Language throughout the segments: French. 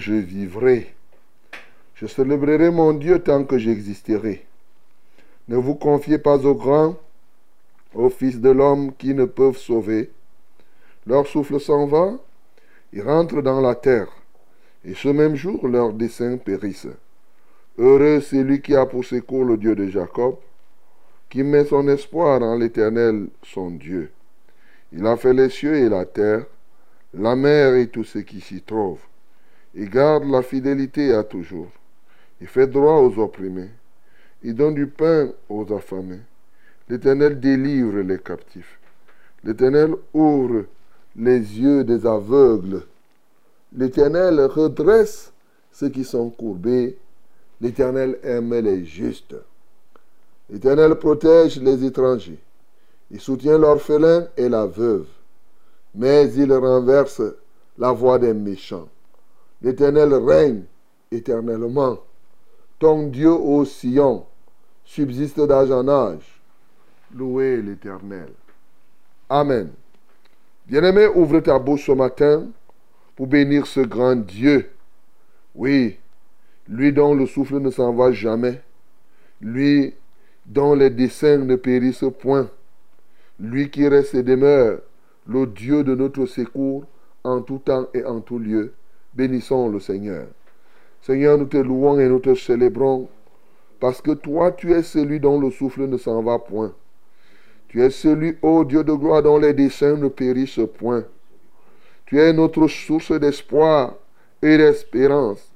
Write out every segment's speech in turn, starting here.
Je vivrai. Je célébrerai mon Dieu tant que j'existerai. Ne vous confiez pas aux grands, aux fils de l'homme qui ne peuvent sauver. Leur souffle s'en va, ils rentrent dans la terre, et ce même jour leurs desseins périssent. Heureux celui qui a pour secours le Dieu de Jacob, qui met son espoir en l'Éternel, son Dieu. Il a fait les cieux et la terre, la mer et tout ce qui s'y trouve. Il garde la fidélité à toujours. Il fait droit aux opprimés. Il donne du pain aux affamés. L'Éternel délivre les captifs. L'Éternel ouvre les yeux des aveugles. L'Éternel redresse ceux qui sont courbés. L'Éternel aime les justes. L'Éternel protège les étrangers. Il soutient l'orphelin et la veuve mais il renverse la voix des méchants. L'Éternel règne éternellement. Ton Dieu, ô Sion, subsiste d'âge en âge. Louez l'Éternel. Amen. Bien-aimé, ouvre ta bouche ce matin pour bénir ce grand Dieu. Oui, lui dont le souffle ne s'en va jamais, lui dont les desseins ne périssent point, lui qui reste et demeure le Dieu de notre secours en tout temps et en tout lieu. Bénissons le Seigneur. Seigneur, nous te louons et nous te célébrons parce que toi, tu es celui dont le souffle ne s'en va point. Tu es celui, ô Dieu de gloire, dont les desseins ne périssent point. Tu es notre source d'espoir et d'espérance.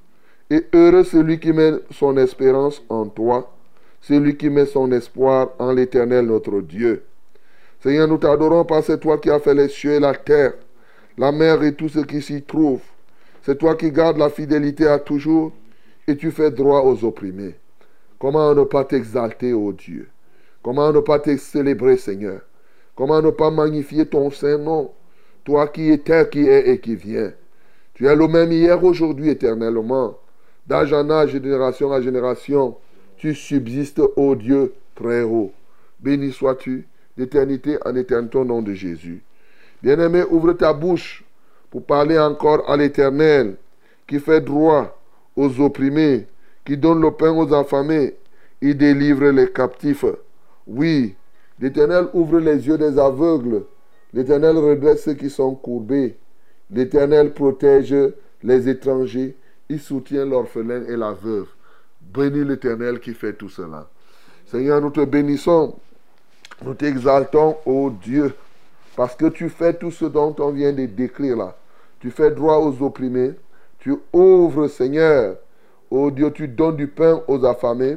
Et heureux celui qui met son espérance en toi, celui qui met son espoir en l'Éternel notre Dieu. Seigneur, nous t'adorons parce que toi qui as fait les cieux et la terre, la mer et tout ce qui s'y trouve. C'est toi qui gardes la fidélité à toujours et tu fais droit aux opprimés. Comment ne pas t'exalter, ô Dieu? Comment ne pas te célébrer, Seigneur? Comment ne pas magnifier ton saint nom? Toi qui étais, qui es et qui viens. Tu es le même hier, aujourd'hui, éternellement. D'âge en âge, génération à génération, tu subsistes, ô Dieu, très haut. Béni sois-tu d'éternité en éternité au nom de Jésus. Bien-aimé, ouvre ta bouche pour parler encore à l'Éternel qui fait droit aux opprimés, qui donne le pain aux affamés, il délivre les captifs. Oui, l'Éternel ouvre les yeux des aveugles, l'Éternel redresse ceux qui sont courbés, l'Éternel protège les étrangers, il soutient l'orphelin et la veuve. Bénis l'Éternel qui fait tout cela. Seigneur, nous te bénissons Nous t'exaltons, ô Dieu, parce que tu fais tout ce dont on vient de décrire là. Tu fais droit aux opprimés. Tu ouvres, Seigneur. Ô Dieu, tu donnes du pain aux affamés.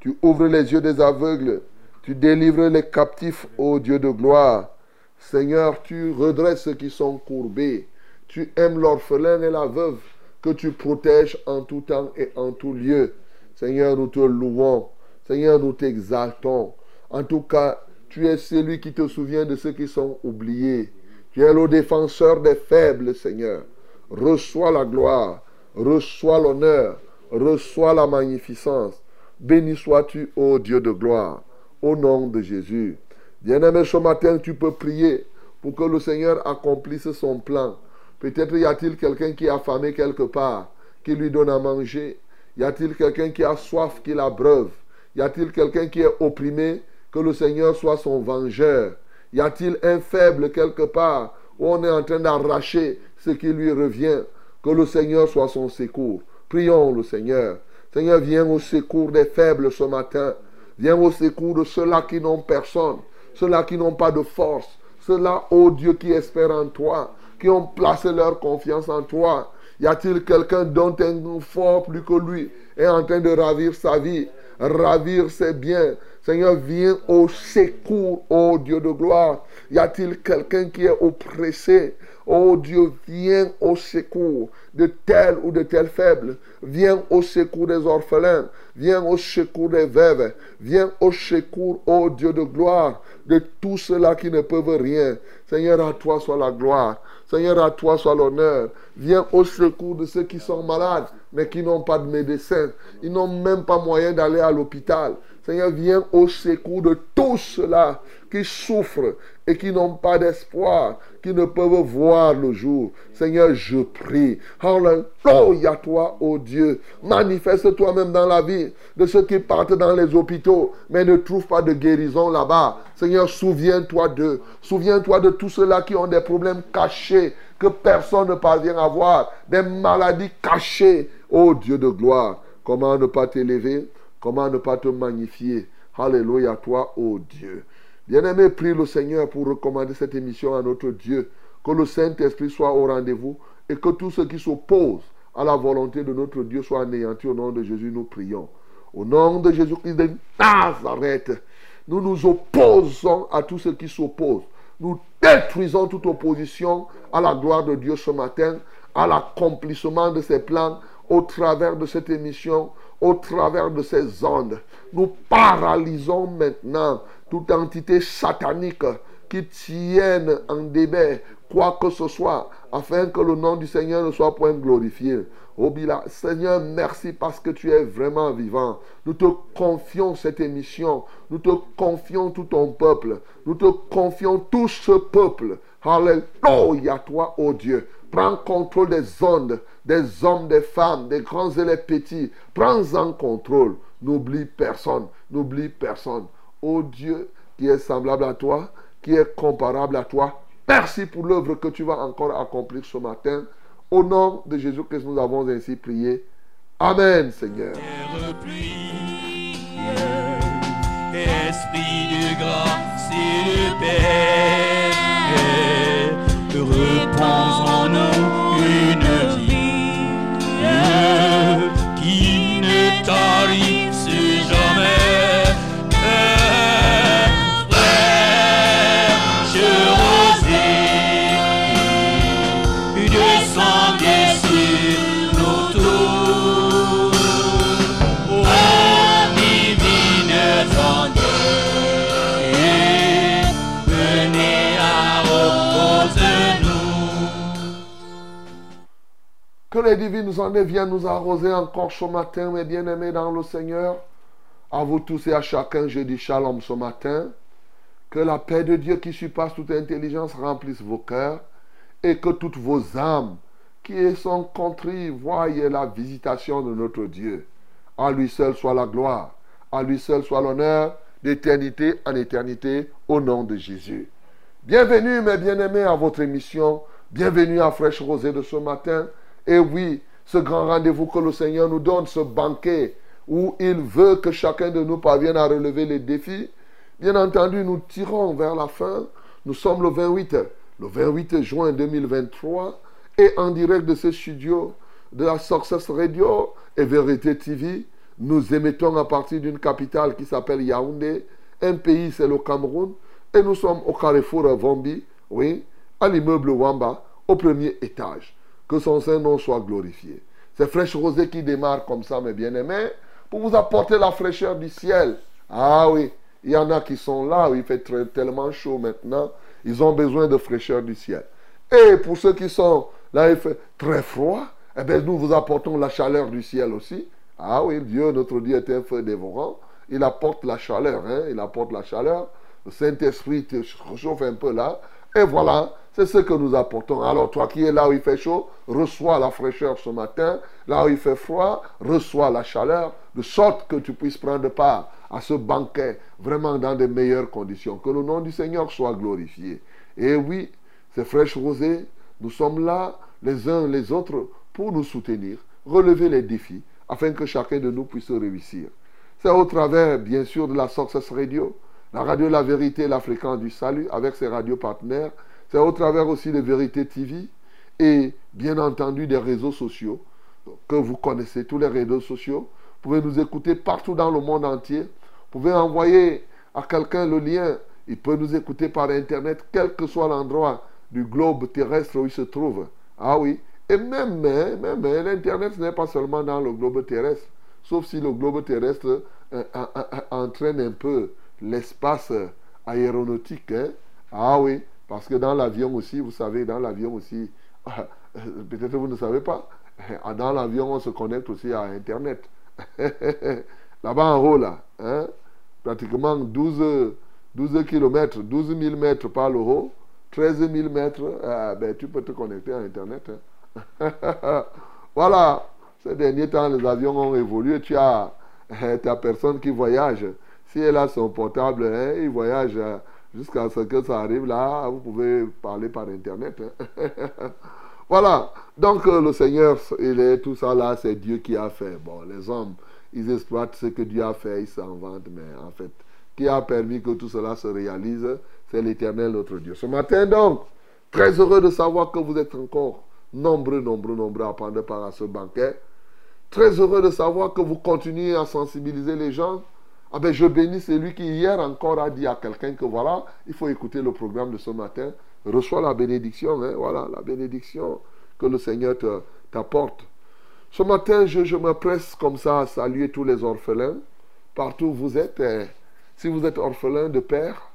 Tu ouvres les yeux des aveugles. Tu délivres les captifs, ô Dieu de gloire. Seigneur, tu redresses ceux qui sont courbés. Tu aimes l'orphelin et la veuve que tu protèges en tout temps et en tout lieu. Seigneur, nous te louons. Seigneur, nous t'exaltons. En tout cas, tu es celui qui te souvient de ceux qui sont oubliés. Tu es le défenseur des faibles, Seigneur. Reçois la gloire, reçois l'honneur, reçois la magnificence. Béni sois-tu, ô Dieu de gloire, au nom de Jésus. Bien-aimé, ce matin, tu peux prier pour que le Seigneur accomplisse son plan. Peut-être y a-t-il quelqu'un qui est affamé quelque part, qui lui donne à manger. Y a-t-il quelqu'un qui a soif, qui l'abreuve. Y a-t-il quelqu'un qui est opprimé, que le Seigneur soit son vengeur. Y a-t-il un faible quelque part où on est en train d'arracher ce qui lui revient? Que le Seigneur soit son secours. Prions le Seigneur. Seigneur, viens au secours des faibles ce matin. Viens au secours de ceux-là qui n'ont personne, ceux-là qui n'ont pas de force, ceux-là, ô Dieu, qui espèrent en toi, qui ont placé leur confiance en toi. Y a-t-il quelqu'un dont un fort plus que lui est en train de ravir sa vie, ravir ses biens, Seigneur, viens au secours, ô Dieu de gloire. Y a-t-il quelqu'un qui est oppressé? Oh Dieu, viens au secours de tel ou de tel faible. Viens au secours des orphelins. Viens au secours des veuves. Viens au secours, ô Dieu de gloire, de tous ceux-là qui ne peuvent rien. Seigneur, à toi soit la gloire. Seigneur, à toi soit l'honneur. Viens au secours de ceux qui sont malades, mais qui n'ont pas de médecin. Ils n'ont même pas moyen d'aller à l'hôpital. Seigneur, viens au secours de tous ceux-là qui souffrent et qui n'ont pas d'espoir, qui ne peuvent voir le jour. Seigneur, je prie. Alléluia, toi, ô oh Dieu. Manifeste toi-même dans la vie de ceux qui partent dans les hôpitaux, mais ne trouvent pas de guérison là-bas. Seigneur, souviens-toi d'eux. Souviens-toi de tous ceux-là qui ont des problèmes cachés que personne ne parvient à voir, des maladies cachées. Ô oh Dieu de gloire, comment ne pas t'élever? Comment ne pas te magnifier? Alléluia, toi, ô Dieu. Bien-aimé, prie le Seigneur pour recommander cette émission à notre Dieu. Que le Saint-Esprit soit au rendez-vous et que tous ceux qui s'opposent à la volonté de notre Dieu soient anéantis au nom de Jésus. Nous prions. Au nom de Jésus-Christ de Nazareth, nous nous opposons à tous ceux qui s'opposent. Nous détruisons toute opposition à la gloire de Dieu ce matin, à l'accomplissement de ses plans au travers de cette émission, au travers de ces ondes. Nous paralysons maintenant toute entité satanique qui tienne en débet quoi que ce soit, afin que le nom du Seigneur ne soit point glorifié. Seigneur, merci parce que tu es vraiment vivant. Nous te confions cette émission. Nous te confions tout ton peuple. Nous te confions tout ce peuple. Alléluia, toi, oh Dieu. Prends contrôle des ondes, des hommes, des femmes, des grands et des petits. Prends en contrôle. N'oublie personne. N'oublie personne. Oh Dieu, qui est semblable à toi, qui est comparable à toi. Merci pour l'œuvre que tu vas encore accomplir ce matin. Au nom de Jésus-Christ, nous avons ainsi prié. Amen, Seigneur. Esprit de grâce et de paix, en nous qui les divines nous en viennent nous arroser encore ce matin, mes bien-aimés dans le Seigneur. À vous tous et à chacun, je dis shalom ce matin. Que la paix de Dieu qui surpasse toute intelligence remplisse vos cœurs et que toutes vos âmes qui sont contrées voient la visitation de notre Dieu. À lui seul soit la gloire, à lui seul soit l'honneur, d'éternité en éternité, au nom de Jésus. Bienvenue, mes bien-aimés, à votre émission. Bienvenue à Fraîche Rosée de ce matin. Et oui, ce grand rendez-vous que le Seigneur nous donne, ce banquet où il veut que chacun de nous parvienne à relever les défis, Bien entendu, nous tirons vers la fin. Nous sommes le 28, le 28 juin 2023 et en direct de ce studio de la Success Radio et Vérité TV, nous émettons à partir d'une capitale qui s'appelle Yaoundé. Un pays, c'est le Cameroun. Et nous sommes au carrefour Vombi, oui, à l'immeuble Wamba, au premier étage. Que son Saint-Nom soit glorifié. C'est Fraîche Rosée qui démarre comme ça, mes bien-aimés, pour vous apporter la fraîcheur du ciel. Ah oui, il y en a qui sont là, où il fait tellement chaud maintenant, ils ont besoin de fraîcheur du ciel. Et pour ceux qui sont là, il fait très froid, eh bien, nous vous apportons la chaleur du ciel aussi. Ah oui, Dieu, notre Dieu est un feu dévorant. Il apporte la chaleur, hein, il apporte la chaleur. Le Saint-Esprit te réchauffe un peu là. Et voilà, c'est ce que nous apportons. Alors toi qui es là où il fait chaud, reçois la fraîcheur ce matin. Là où il fait froid, reçois la chaleur, de sorte que tu puisses prendre part à ce banquet vraiment dans de meilleures conditions. Que le nom du Seigneur soit glorifié. Et oui, c'est fraîche rosée. Nous sommes là, les uns les autres, pour nous soutenir, relever les défis, afin que chacun de nous puisse réussir. C'est au travers, bien sûr, de la Success Radio, la radio La Vérité, la fréquence du salut, avec ses radios partenaires. C'est au travers aussi de Vérité TV et, bien entendu, des réseaux sociaux que vous connaissez, tous les réseaux sociaux. Vous pouvez nous écouter partout dans le monde entier. Vous pouvez envoyer à quelqu'un le lien. Il peut nous écouter par Internet, quel que soit l'endroit du globe terrestre où il se trouve. Ah oui. Et même, même, même l'Internet, ce n'est pas seulement dans le globe terrestre. Sauf si le globe terrestre euh, entraîne un peu l'espace aéronautique. Hein. Ah oui, parce que dans l'avion aussi, vous savez, dans l'avion aussi, peut-être vous ne savez pas, dans l'avion, on se connecte aussi à Internet. Là-bas en haut, là, hein, pratiquement 12, 12 km, 12 000 mètres par le haut, 13 000 mètres, euh, ben, tu peux te connecter à Internet. Hein. voilà, ces derniers temps, les avions ont évolué. Tu as ta personne qui voyage. Si elle a son portable, hein, il voyage euh, jusqu'à ce que ça arrive là. Vous pouvez parler par Internet. voilà. Donc, euh, le Seigneur, il est tout ça là, c'est Dieu qui a fait. Bon, les hommes, ils exploitent ce que Dieu a fait, ils s'en vantent, mais en fait, qui a permis que tout cela se réalise, c'est l'Éternel, notre Dieu. Ce matin, donc, très heureux de savoir que vous êtes encore nombreux, nombreux, nombreux à prendre part à ce banquet. Très heureux de savoir que vous continuez à sensibiliser les gens. Ah ben, je bénis celui qui hier encore a dit à quelqu'un que voilà, il faut écouter le programme de ce matin. Reçois la bénédiction, hein, voilà, la bénédiction que le Seigneur t'apporte. Ce matin, je, je, me presse comme ça à saluer tous les orphelins, partout où vous êtes. Hein. si vous êtes orphelin de père,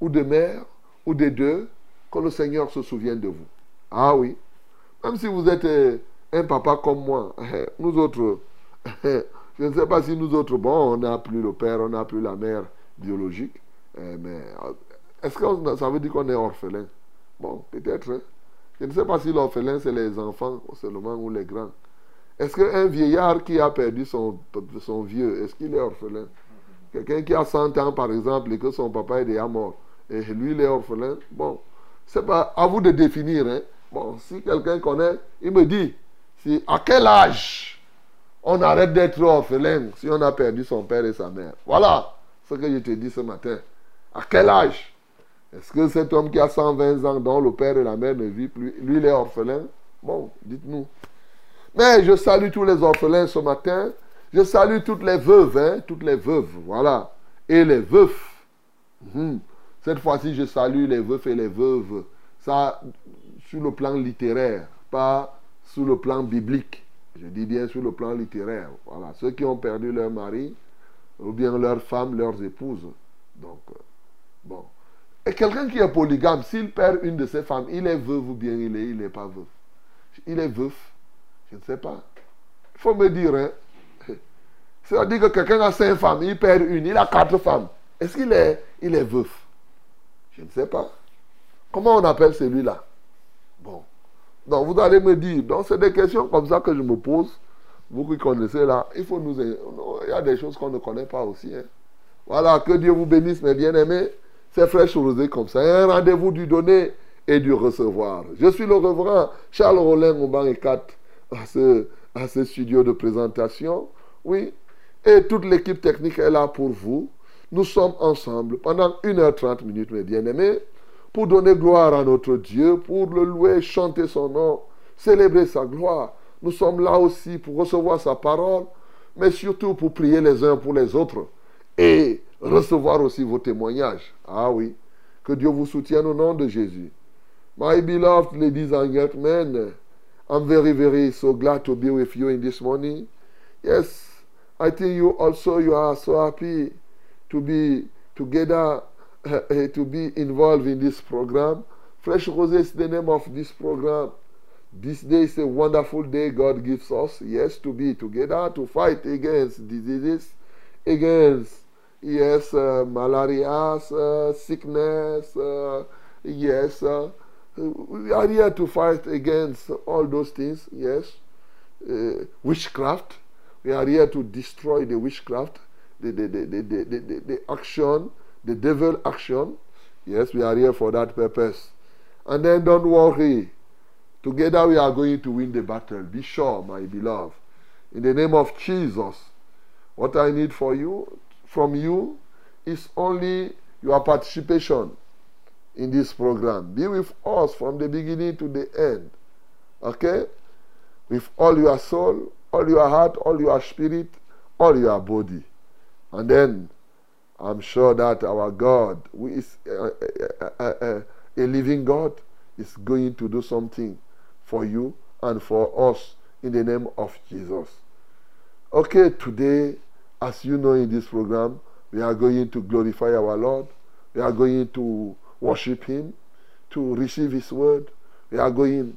ou de mère, ou des deux, que le Seigneur se souvienne de vous. Ah oui. Même si vous êtes euh, un papa comme moi, nous autres, je ne sais pas si nous autres, bon, on n'a plus le père, on n'a plus la mère biologique, euh, mais euh, est-ce que ça veut dire qu'on est orphelin? Bon, peut-être. Hein. Je ne sais pas si l'orphelin, c'est les enfants seulement ou les grands. Est-ce qu'un vieillard qui a perdu son, son vieux, est-ce qu'il est orphelin? Quelqu'un qui a 100 ans, par exemple, et que son papa est déjà mort, et lui, il est orphelin, bon, c'est pas à vous de définir. Hein. Bon, si quelqu'un connaît, il me dit, à quel âge on arrête d'être orphelin si on a perdu son père et sa mère Voilà ce que je te dis ce matin. À quel âge est-ce que cet homme qui a 120 ans, dont le père et la mère ne vivent plus, lui, il est orphelin? Bon, dites-nous. Mais je salue tous les orphelins ce matin. Je salue toutes les veuves, hein, toutes les veuves, voilà. Et les veufs. Mhm. Cette fois-ci, je salue les veufs et les veuves. Ça, sur le plan littéraire, pas sur le plan biblique. Je dis bien sur le plan littéraire. Voilà. Ceux qui ont perdu leur mari, ou bien leur femme, leurs épouses. Donc, euh, bon. Et quelqu'un qui est polygame, s'il perd une de ses femmes, il est veuve ou bien il n'est il pas veuf. Il est veuf. Je ne sais pas. Il faut me dire, hein. C'est-à-dire que quelqu'un a cinq femmes, il perd une, il a quatre femmes. Est-ce qu'il est, il est veuf? Je ne sais pas. Comment on appelle celui-là? Donc vous allez me dire, donc c'est des questions comme ça que je me pose. Vous qui connaissez là, il faut nous. Il y a des choses qu'on ne connaît pas aussi. Hein. Voilà, que Dieu vous bénisse, mes bien-aimés. C'est fraîche rosé comme ça. Un rendez-vous du donner et du recevoir. Je suis le reverend Charles Rollin Mouban et 4 à ce, à ce studio de présentation. Oui. Et toute l'équipe technique est là pour vous. nous sommes ensemble pendant 1h30 minutes, mes bien-aimés, pour donner gloire à notre Dieu, pour le louer, chanter son nom, célébrer sa gloire. Nous sommes là aussi pour recevoir sa parole, mais surtout pour prier les uns pour les autres et recevoir aussi vos témoignages. Ah oui, que Dieu vous soutienne au nom de Jésus. My beloved ladies and gentlemen, I'm very, very so glad to be with you in this morning. Yes, I think you also you are so happy to be together, uh, to be involved in this program. Fresh Rose is the name of this program. This day is a wonderful day God gives us, yes, to be together to fight against diseases, against, yes, uh, malaria, uh, sickness, uh, yes. Uh, we are here to fight against all those things, yes. Uh, witchcraft. We are here to destroy the witchcraft, the, the, the, the, the, the, the action, the devil action. Yes, we are here for that purpose. And then don't worry. Together we are going to win the battle. Be sure, my beloved. In the name of Jesus, what I need for you, from you, is only your participation in this program. Be with us from the beginning to the end. Okay? With all your soul, all your heart, all your spirit, all your body. And then I'm sure that our God, who is a, a, a, a living God, is going to do something for you and for us in the name of Jesus. Okay, today, as you know in this program, we are going to glorify our Lord. We are going to worship Him, to receive His word. We are going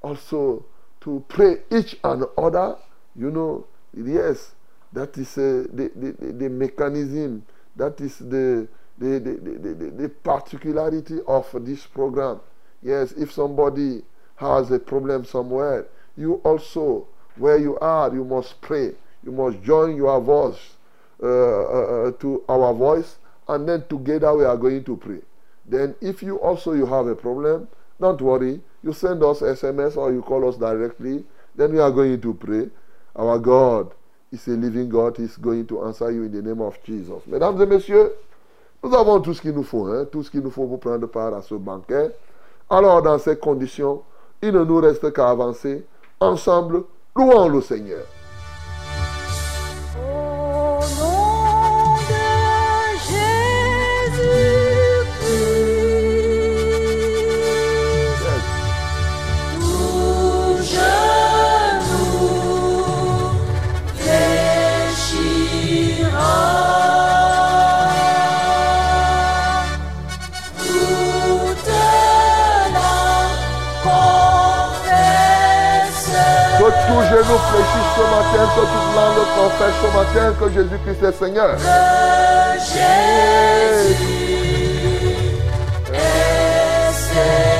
also to pray each and other. You know, yes, that is uh, the, the, the mechanism, that is the, the, the, the, the particularity of this program. Yes, if somebody has a problem somewhere, you also, where you are, you must pray. You must join your voice uh, uh, to our voice, and then together we are going to pray. Then, if you also you have a problem, don't worry. You send us SMS or you call us directly. Then we are going to pray. Our God is a living God. He's going to answer you in the name of Jesus. Mesdames et messieurs, nous avons tout ce qu'il nous faut, hein, tout ce qu'il nous faut pour prendre part à ce banquet. Alors, dans ces conditions, il ne nous reste qu'à avancer. Ensemble, louons le Seigneur. Ce matin, que toute langue confesse ce matin que Jésus-Christ est Seigneur. que Jésus est Seigneur.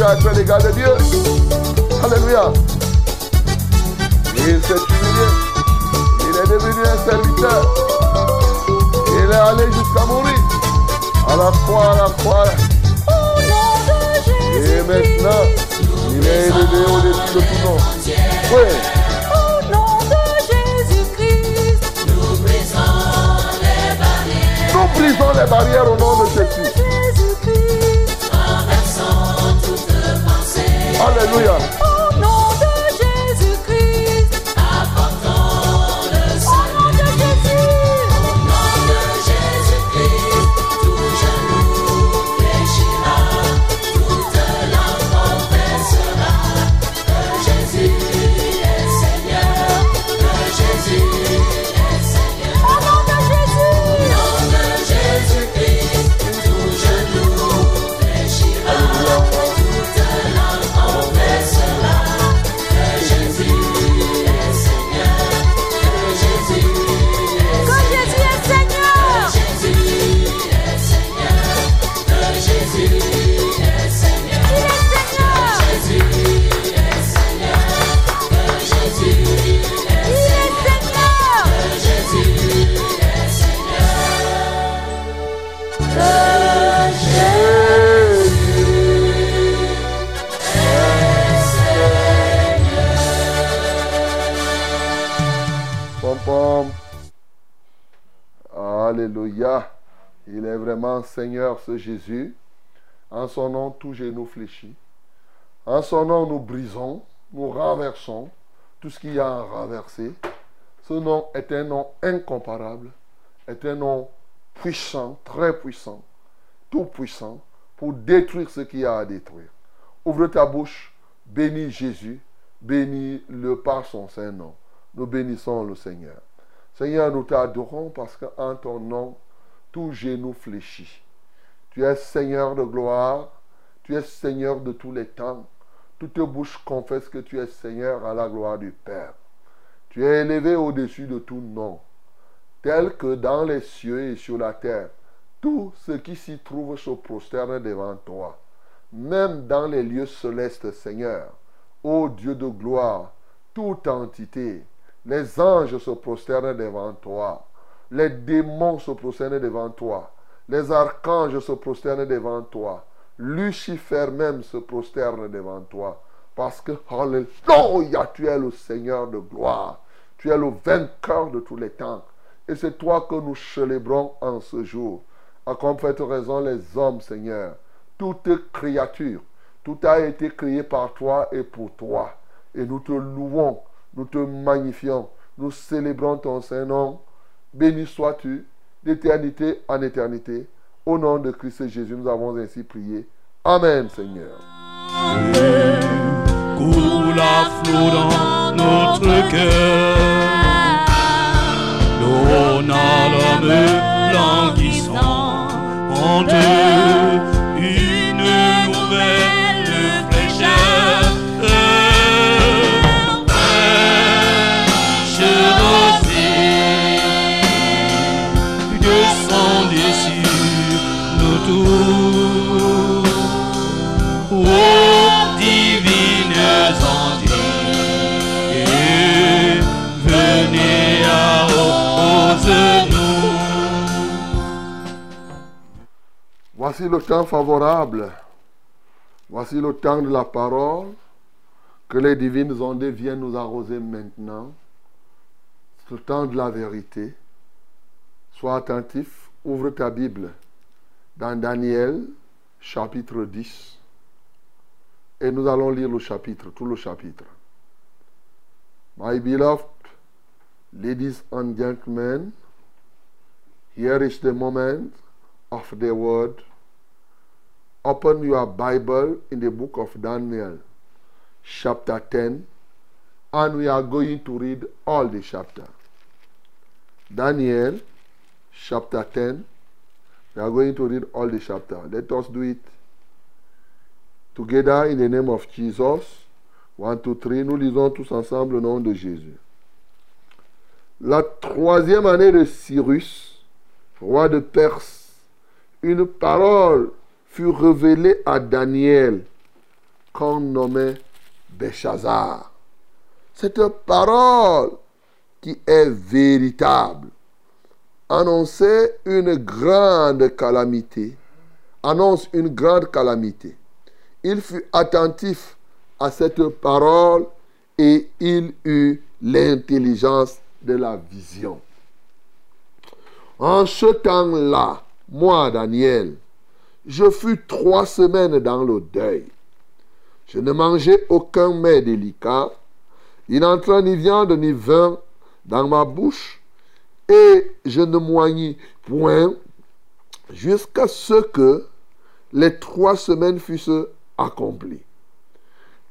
Il faut arracher à être Jésus. En son nom, tout genou fléchit. En son nom, nous brisons, nous renversons tout ce qu'il y a à renverser. Ce nom est un nom incomparable, est un nom puissant, très puissant, tout puissant, pour détruire ce qu'il y a à détruire. Ouvre ta bouche, bénis Jésus, bénis-le par son saint nom. Nous bénissons le Seigneur. Seigneur, nous t'adorons parce qu'en ton nom, tout genou fléchit. Tu es Seigneur de gloire, tu es Seigneur de tous les temps. Toute bouche confesse que tu es Seigneur à la gloire du Père. Tu es élevé au-dessus de tout nom, tel que dans les cieux et sur la terre, tout ce qui s'y trouve se prosterne devant toi. Même dans les lieux célestes, Seigneur, ô Dieu de gloire, toute entité, les anges se prosternent devant toi, les démons se prosternent devant toi, les archanges se prosternent devant toi, Lucifer même se prosterne devant toi, parce que, Alléluia, tu es le Seigneur de gloire, tu es le vainqueur de tous les temps, et c'est toi que nous célébrons en ce jour. À complète raison, les hommes, Seigneur, toute créature, tout a été créé par toi et pour toi. Et nous te louons, nous te magnifions, nous célébrons ton Saint-Nom. Béni sois-tu d'éternité en éternité. Au nom de Christ Jésus, nous avons ainsi prié. Amen, Seigneur. Voici le temps favorable. Voici le temps de la parole. Que les divines ondes viennent nous arroser maintenant. Le temps de la vérité. Sois attentif. Ouvre ta Bible dans Daniel chapitre 10. Et nous allons lire le chapitre, tout le chapitre. My beloved ladies and gentlemen, here is the moment of the word. Open your Bible in the book of Daniel, chapter 10, and we are going to read all the chapter. Daniel, chapter 10. We are going to read all the chapter. Let us do it together in the name of Jesus. One, two, three. Nous lisons tous ensemble le nom de Jésus. la troisième année de Cyrus, roi de Perse, une parole fut révélée à Daniel, qu'on nommait Béchazar. Cette parole qui est véritable annonçait une grande calamité, annonce une grande calamité. Il fut attentif à cette parole et il eut l'intelligence de la vision. En ce temps-là, moi, Daniel, je fus trois semaines dans le deuil. Je ne mangeais aucun mets délicat. Il n'entra ni viande ni vin dans ma bouche. Et je ne moignis point jusqu'à ce que les trois semaines fussent accomplies.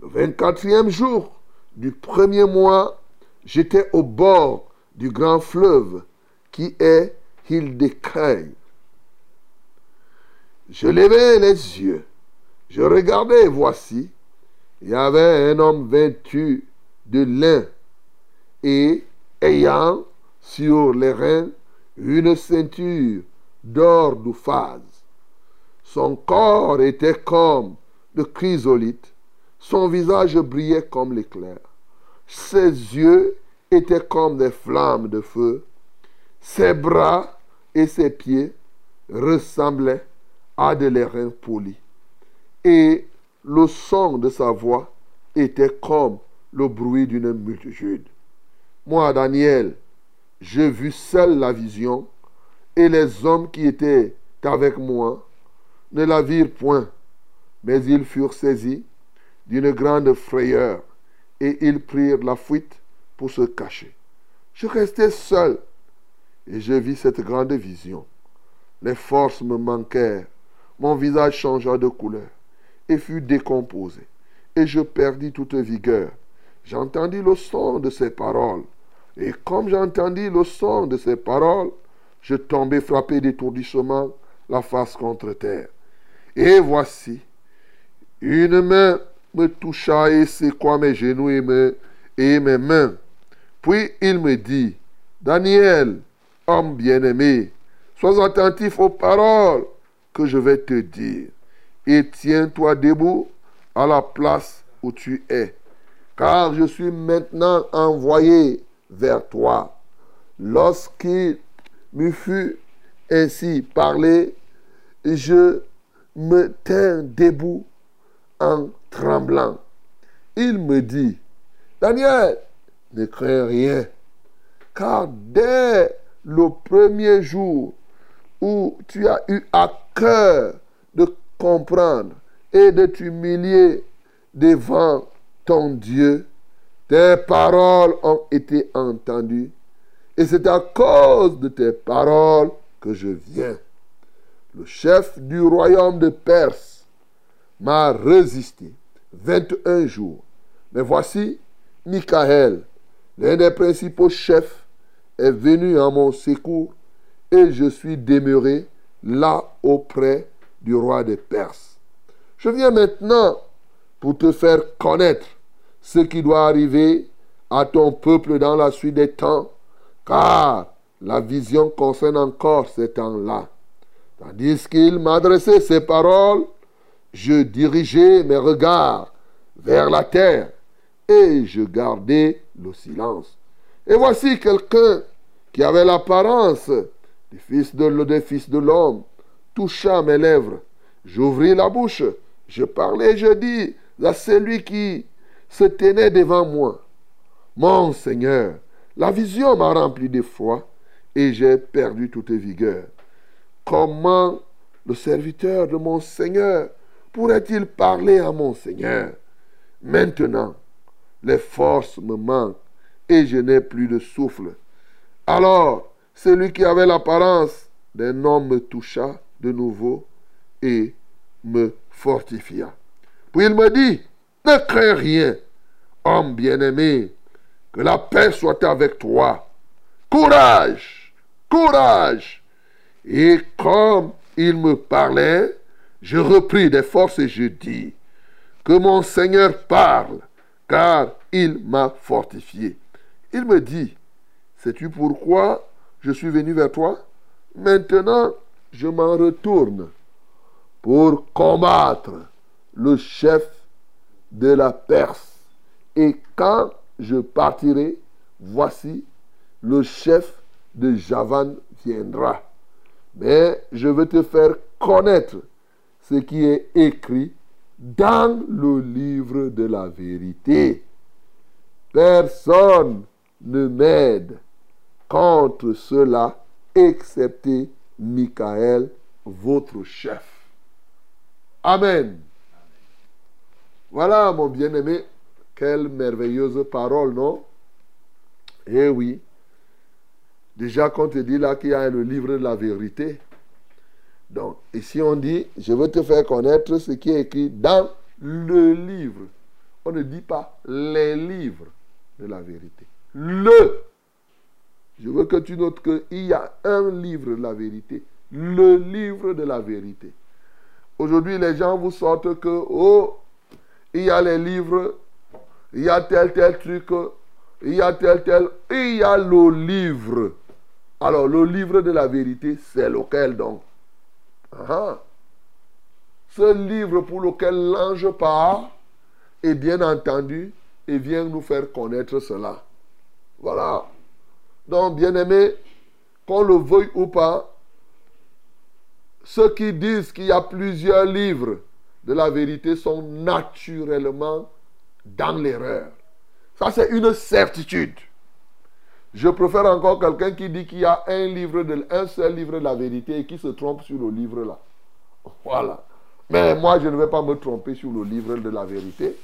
Le 24e jour du premier mois, j'étais au bord du grand fleuve qui est Hildekay. Je levai les yeux, je regardais et voici, il y avait un homme vêtu de lin et ayant sur les reins une ceinture d'or d'ouphase. Son corps était comme de chrysolite, son visage brillait comme l'éclair, ses yeux étaient comme des flammes de feu, ses bras et ses pieds ressemblaient à de l'airain poli. Et le son de sa voix était comme le bruit d'une multitude. Moi, Daniel, j'ai vu seul la vision, et les hommes qui étaient avec moi ne la virent point, mais ils furent saisis d'une grande frayeur, et ils prirent la fuite pour se cacher. Je restai seul, et je vis cette grande vision. Les forces me manquèrent, mon visage changea de couleur, et fut décomposé, et je perdis toute vigueur. J'entendis le son de ces paroles, et comme j'entendis le son de ces paroles, je tombai frappé d'étourdissement, la face contre terre. Et voici, une main me toucha et secoua mes genoux et mes, et mes mains. Puis il me dit, Daniel, homme bien-aimé, sois attentif aux paroles que je vais te dire, et tiens-toi debout à la place où tu es, car je suis maintenant envoyé vers toi. Lorsqu'il me fut ainsi parlé, je me tins debout en tremblant. Il me dit, Daniel, ne crains rien, car dès le premier jour où tu as eu à cœur de comprendre et de t'humilier devant ton Dieu, tes paroles ont été entendues. Et c'est à cause de tes paroles que je viens. Le chef du royaume de Perse m'a résisté 21 jours. Mais voici, Michael, l'un des principaux chefs, est venu à mon secours et je suis demeuré là auprès du roi de Perse. Je viens maintenant pour te faire connaître ce qui doit arriver à ton peuple dans la suite des temps, car la vision concerne encore ces temps-là. Tandis qu'il m'adressait ces paroles, je dirigeais mes regards vers la terre et je gardais le silence. Et voici quelqu'un qui avait l'apparence de, des fils de l'homme toucha mes lèvres. J'ouvris la bouche, je parlais, je dis à celui qui se tenait devant moi. Mon Seigneur, la vision m'a rempli d'effroi et j'ai perdu toute vigueur. Comment le serviteur de mon Seigneur pourrait-il parler à mon Seigneur? Maintenant, les forces me manquent et je n'ai plus de souffle. Alors, celui qui avait l'apparence d'un homme me toucha de nouveau et me fortifia. Puis il me dit, ne crains rien, homme bien-aimé, que la paix soit avec toi. Courage, courage. Et comme il me parlait, je repris des forces et je dis, que mon Seigneur parle, car il m'a fortifié. Il me dit, Sais-tu pourquoi je suis venu vers toi Maintenant, je m'en retourne pour combattre le chef de la Perse. Et quand je partirai, voici, le chef de Javan viendra. Mais je veux te faire connaître ce qui est écrit dans le livre de la vérité. Personne ne m'aide contre cela, excepté Michael, votre chef. Amen. Voilà, mon bien-aimé, quelle merveilleuse parole, non? Eh oui. Déjà, quand on te dit là qu'il y a le livre de la vérité, donc, ici on dit, je veux te faire connaître ce qui est écrit dans le livre. On ne dit pas les livres de la vérité. Le. Je veux que tu notes qu'il y a un livre de la vérité. Le livre de la vérité. Aujourd'hui, les gens vous sortent que, oh, il y a les livres, il y a tel, tel truc, il y a tel, tel, il y a le livre. Alors, le livre de la vérité, c'est lequel donc? Ah. Ce livre pour lequel l'ange part, est bien entendu, et vient nous faire connaître cela. Voilà. Donc, bien aimé, qu'on le veuille ou pas, ceux qui disent qu'il y a plusieurs livres de la vérité sont naturellement dans l'erreur. Ça, c'est une certitude. Je préfère encore quelqu'un qui dit qu'il y a un, livre seul livre de la vérité et qui se trompe sur le livre là. Voilà. Mais moi, je ne vais pas me tromper sur le livre de la vérité.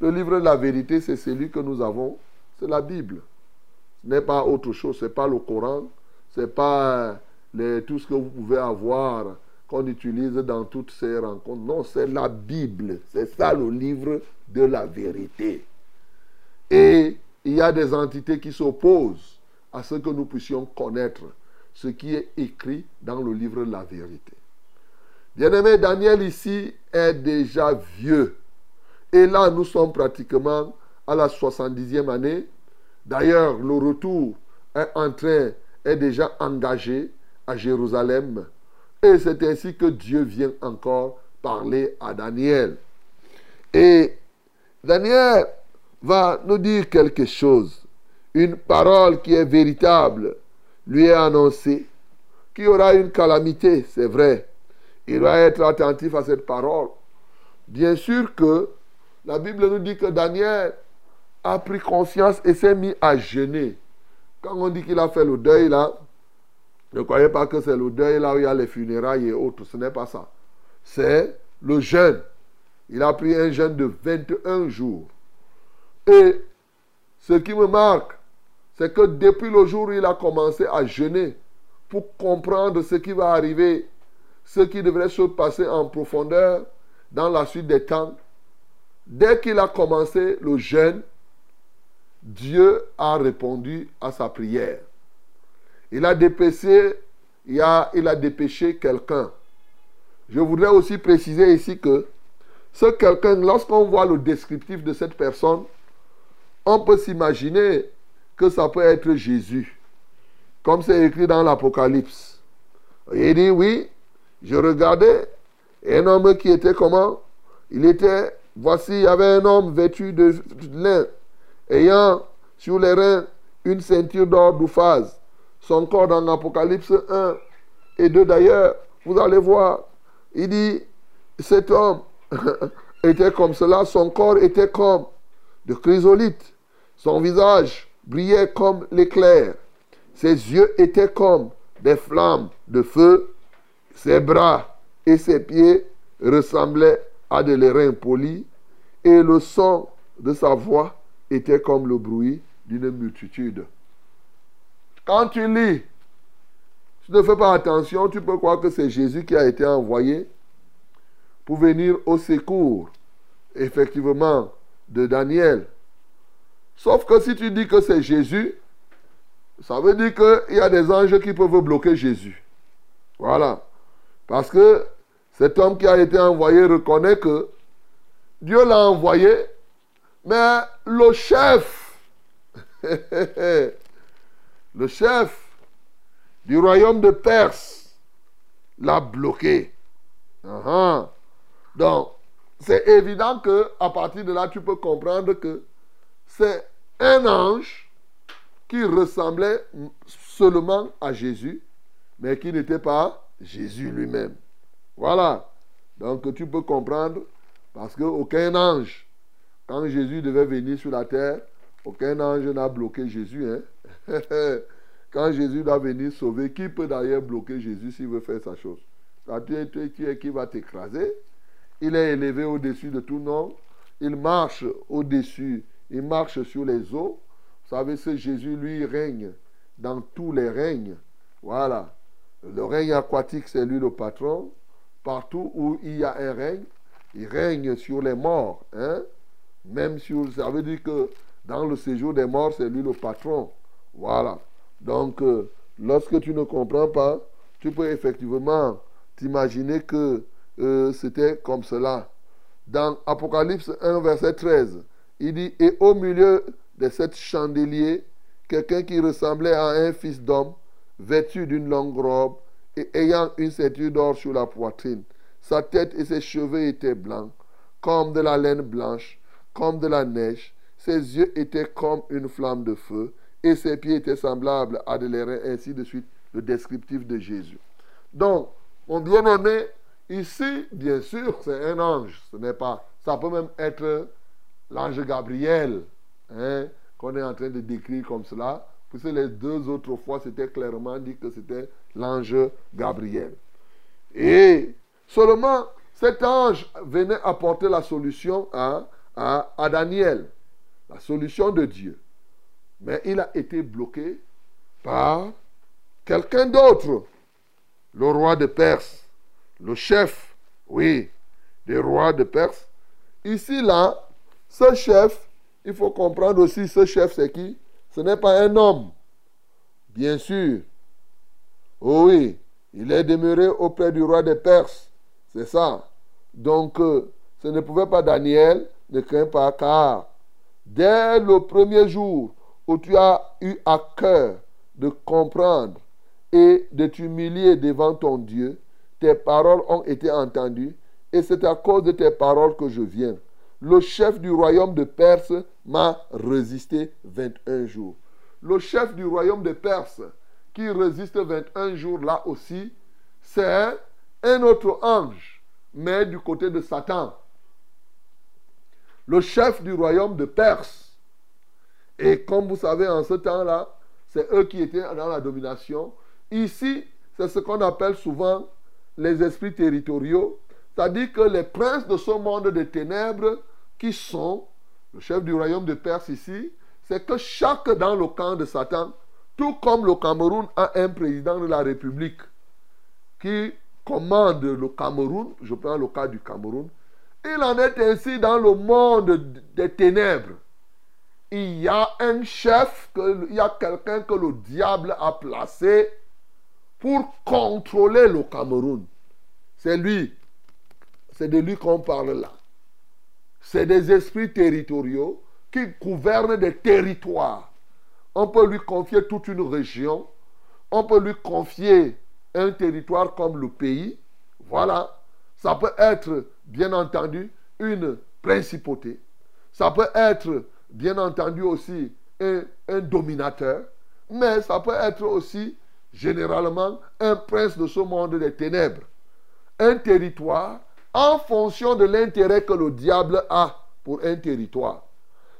Le livre de la vérité, c'est celui que nous avons, c'est la Bible. Ce n'est pas autre chose, ce n'est pas le Coran, ce n'est pas les, tout ce que vous pouvez avoir qu'on utilise dans toutes ces rencontres. Non, c'est la Bible. C'est ça le livre de la vérité. Et il y a des entités qui s'opposent à ce que nous puissions connaître ce qui est écrit dans le livre de la vérité. Bien-aimé, Daniel ici est déjà vieux. Et là, nous sommes pratiquement à la 70e année. D'ailleurs, le retour est en train, est déjà engagé à Jérusalem. Et c'est ainsi que Dieu vient encore parler à Daniel. Et Daniel va nous dire quelque chose. Une parole qui est véritable lui est annoncée. Qu'il y aura une calamité, c'est vrai. Il doit être attentif à cette parole. Bien sûr que la Bible nous dit que Daniel a pris conscience et s'est mis à jeûner. Quand on dit qu'il a fait le deuil là, ne croyez pas que c'est le deuil là où il y a les funérailles et autres. Ce n'est pas ça. C'est le jeûne. Il a pris un jeûne de 21 jours. Et ce qui me marque, c'est que depuis le jour où il a commencé à jeûner pour comprendre ce qui va arriver, ce qui devrait se passer en profondeur dans la suite des temps, dès qu'il a commencé le jeûne, Dieu a répondu à sa prière. Il a dépêché, il a, dépêché quelqu'un. Je voudrais aussi préciser ici que ce quelqu'un, lorsqu'on voit le descriptif de cette personne, on peut s'imaginer que ça peut être Jésus, comme c'est écrit dans l'Apocalypse. Il dit, oui, je regardais un homme qui était comment? Il était, voici, il y avait un homme vêtu de lin, ayant sur les reins une ceinture d'or d'ouphase. Son corps dans l'Apocalypse 1 et 2 d'ailleurs, vous allez voir, il dit, cet homme était comme cela, son corps était comme de chrysolite. Son visage brillait comme l'éclair. Ses yeux étaient comme des flammes de feu. Ses bras et ses pieds ressemblaient à de l'airain poli. Et le son de sa voix était comme le bruit d'une multitude. Quand tu lis, tu ne fais pas attention, tu peux croire que c'est Jésus qui a été envoyé pour venir au secours, effectivement, de Daniel. Sauf que si tu dis que c'est Jésus, ça veut dire qu'il y a des anges qui peuvent bloquer Jésus. Voilà. Parce que cet homme qui a été envoyé reconnaît que Dieu l'a envoyé, mais le chef, le chef du royaume de Perse l'a bloqué. Ah. Donc, c'est évident que à partir de là, tu peux comprendre que c'est un ange qui ressemblait seulement à Jésus, mais qui n'était pas Jésus lui-même. Voilà. Donc tu peux comprendre, parce qu'aucun ange, quand Jésus devait venir sur la terre, aucun ange n'a bloqué Jésus. Hein? quand Jésus doit venir sauver, qui peut d'ailleurs bloquer Jésus s'il veut faire sa chose? Tu es, tu qui va t'écraser. Il est élevé au-dessus de tout nom. Il marche au-dessus. Il marche sur les eaux. Vous savez, ce Jésus, lui, règne dans tous les règnes. Voilà. Le règne aquatique, c'est lui le patron. Partout où il y a un règne, il règne sur les morts. Hein? Même sur. Ça veut dire que dans le séjour des morts, c'est lui le patron. Voilà. Donc, euh, lorsque tu ne comprends pas, tu peux effectivement t'imaginer que euh, c'était comme cela. Dans Apocalypse 1, verset 13, il dit Et au milieu de cette chandelier, quelqu'un qui ressemblait à un fils d'homme, vêtu d'une longue robe et ayant une ceinture d'or sur la poitrine. Sa tête et ses cheveux étaient blancs, comme de la laine blanche, comme de la neige. Ses yeux étaient comme une flamme de feu, et ses pieds étaient semblables à de l'airain, ainsi de suite, le descriptif de Jésus. Donc, mon bien-aimé, ici, bien sûr, c'est un ange. Ce n'est pas. Ça peut même être l'ange Gabriel, hein, qu'on est en train de décrire comme cela. Puisque les deux autres fois, c'était clairement dit que c'était l'ange Gabriel. Et seulement cet ange venait apporter la solution à, à, Daniel, la solution de Dieu. Mais il a été bloqué par quelqu'un d'autre, le roi de Perse, le chef, oui, des rois de Perse. Ici, là, ce chef, il faut comprendre aussi, ce chef, c'est qui? Ce n'est pas un homme, bien sûr. Oh oui, il est demeuré auprès du roi de Perse, c'est ça. Donc, euh, ce ne pouvait pas Daniel, ne crains pas, car dès le premier jour où tu as eu à cœur de comprendre et de t'humilier devant ton Dieu, tes paroles ont été entendues, et c'est à cause de tes paroles que je viens. Le chef du royaume de Perse m'a résisté 21 jours. Le chef du royaume de Perse qui résiste 21 jours là aussi, c'est un autre ange, mais du côté de Satan. Le chef du royaume de Perse. Et comme vous savez, en ce temps-là, c'est eux qui étaient dans la domination. Ici, c'est ce qu'on appelle souvent les esprits territoriaux, c'est-à-dire que les princes de ce monde de ténèbres, qui sont le chef du royaume de Perse ici, c'est que chaque dans le camp de Satan, tout comme le Cameroun a un président de la République qui commande le Cameroun, je prends le cas du Cameroun, il en est ainsi dans le monde des ténèbres. Il y a un chef, il y a quelqu'un que le diable a placé pour contrôler le Cameroun. C'est lui. C'est de lui qu'on parle là. C'est des esprits territoriaux qui gouvernent des territoires. On peut lui confier toute une région. On peut lui confier un territoire comme le pays. Voilà. Ça peut être, bien entendu, une principauté. Ça peut être, bien entendu, aussi un, dominateur. Mais ça peut être aussi, généralement, un prince de ce monde des ténèbres. Un territoire en fonction de l'intérêt que le diable a pour un territoire.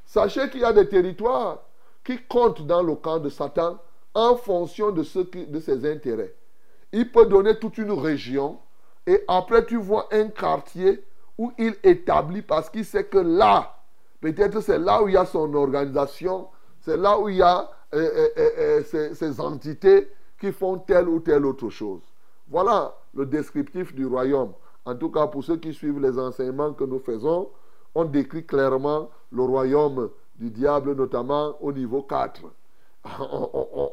Sachez qu'il y a des territoires qui comptent dans le camp de Satan en fonction de, ce de ses intérêts. Il peut donner toute une région et après tu vois un quartier où il établit parce qu'il sait que là, peut-être c'est là où il y a son organisation, c'est là où il y a euh, euh, euh, ces entités qui font telle ou telle autre chose. Voilà le descriptif du royaume. En tout cas, pour ceux qui suivent les enseignements que nous faisons, on décrit clairement le royaume du diable, notamment au niveau 4.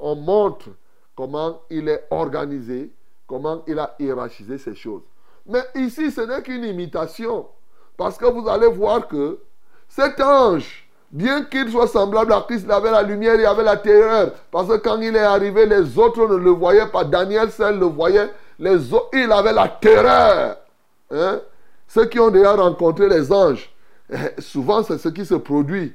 On, montre comment il est organisé, comment il a hiérarchisé ces choses. Mais ici, ce n'est qu'une imitation. Parce que vous allez voir que cet ange bien qu'il soit semblable à Christ, il avait la lumière, il avait la terreur. Parce que quand il est arrivé, les autres ne le voyaient pas. Daniel seul le voyait. Les il avait la terreur. Hein? Ceux qui ont déjà rencontré les anges, eh, souvent c'est ce qui se produit.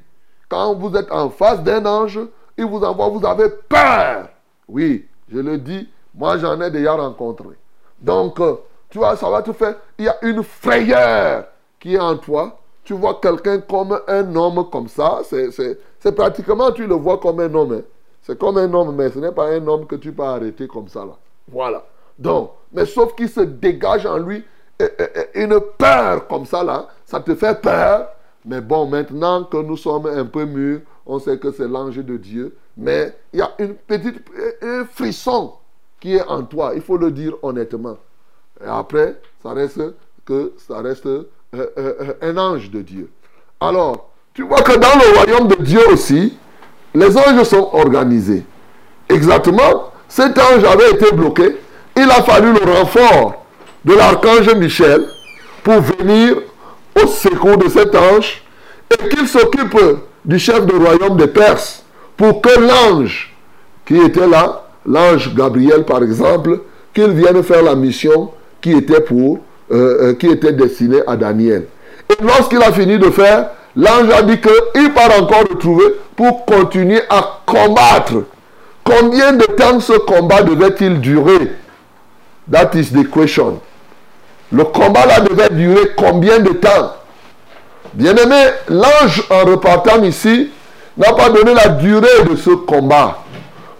Quand vous êtes en face d'un ange, il vous envoie, vous avez peur. Oui, je le dis, moi j'en ai déjà rencontré. Donc, euh, tu vois, ça va te faire. Il y a une frayeur qui est en toi. Tu vois quelqu'un comme un homme comme ça. C'est pratiquement, tu le vois comme un homme. hein. C'est comme un homme, mais ce n'est pas un homme que tu peux arrêter comme ça. Là. Voilà. Donc, mais sauf qu'il se dégage en lui une peur comme ça, là. Ça te fait peur. Mais bon, maintenant que nous sommes un peu mûrs, on sait que c'est l'ange de Dieu. Mais il y a une petite, un frisson qui est en toi. Il faut le dire honnêtement. Et après, ça reste que ça reste euh, euh, euh, un ange de Dieu. Alors, tu vois que dans le royaume de Dieu aussi, les anges sont organisés. Exactement, cet ange avait été bloqué. Il a fallu le renfort de l'archange Michel pour venir au secours de cet ange et qu'il s'occupe du chef du royaume des Perses pour que l'ange qui était là, l'ange Gabriel par exemple, qu'il vienne faire la mission qui était pour, euh, euh, qui était destinée à Daniel. Et lorsqu'il a fini de faire, l'ange a dit qu'il part encore retrouver pour continuer à combattre. Combien de temps ce combat devait-il durer? That is the question. Le combat là devait durer combien de temps? Bien-aimé, l'ange en repartant ici n'a pas donné la durée de ce combat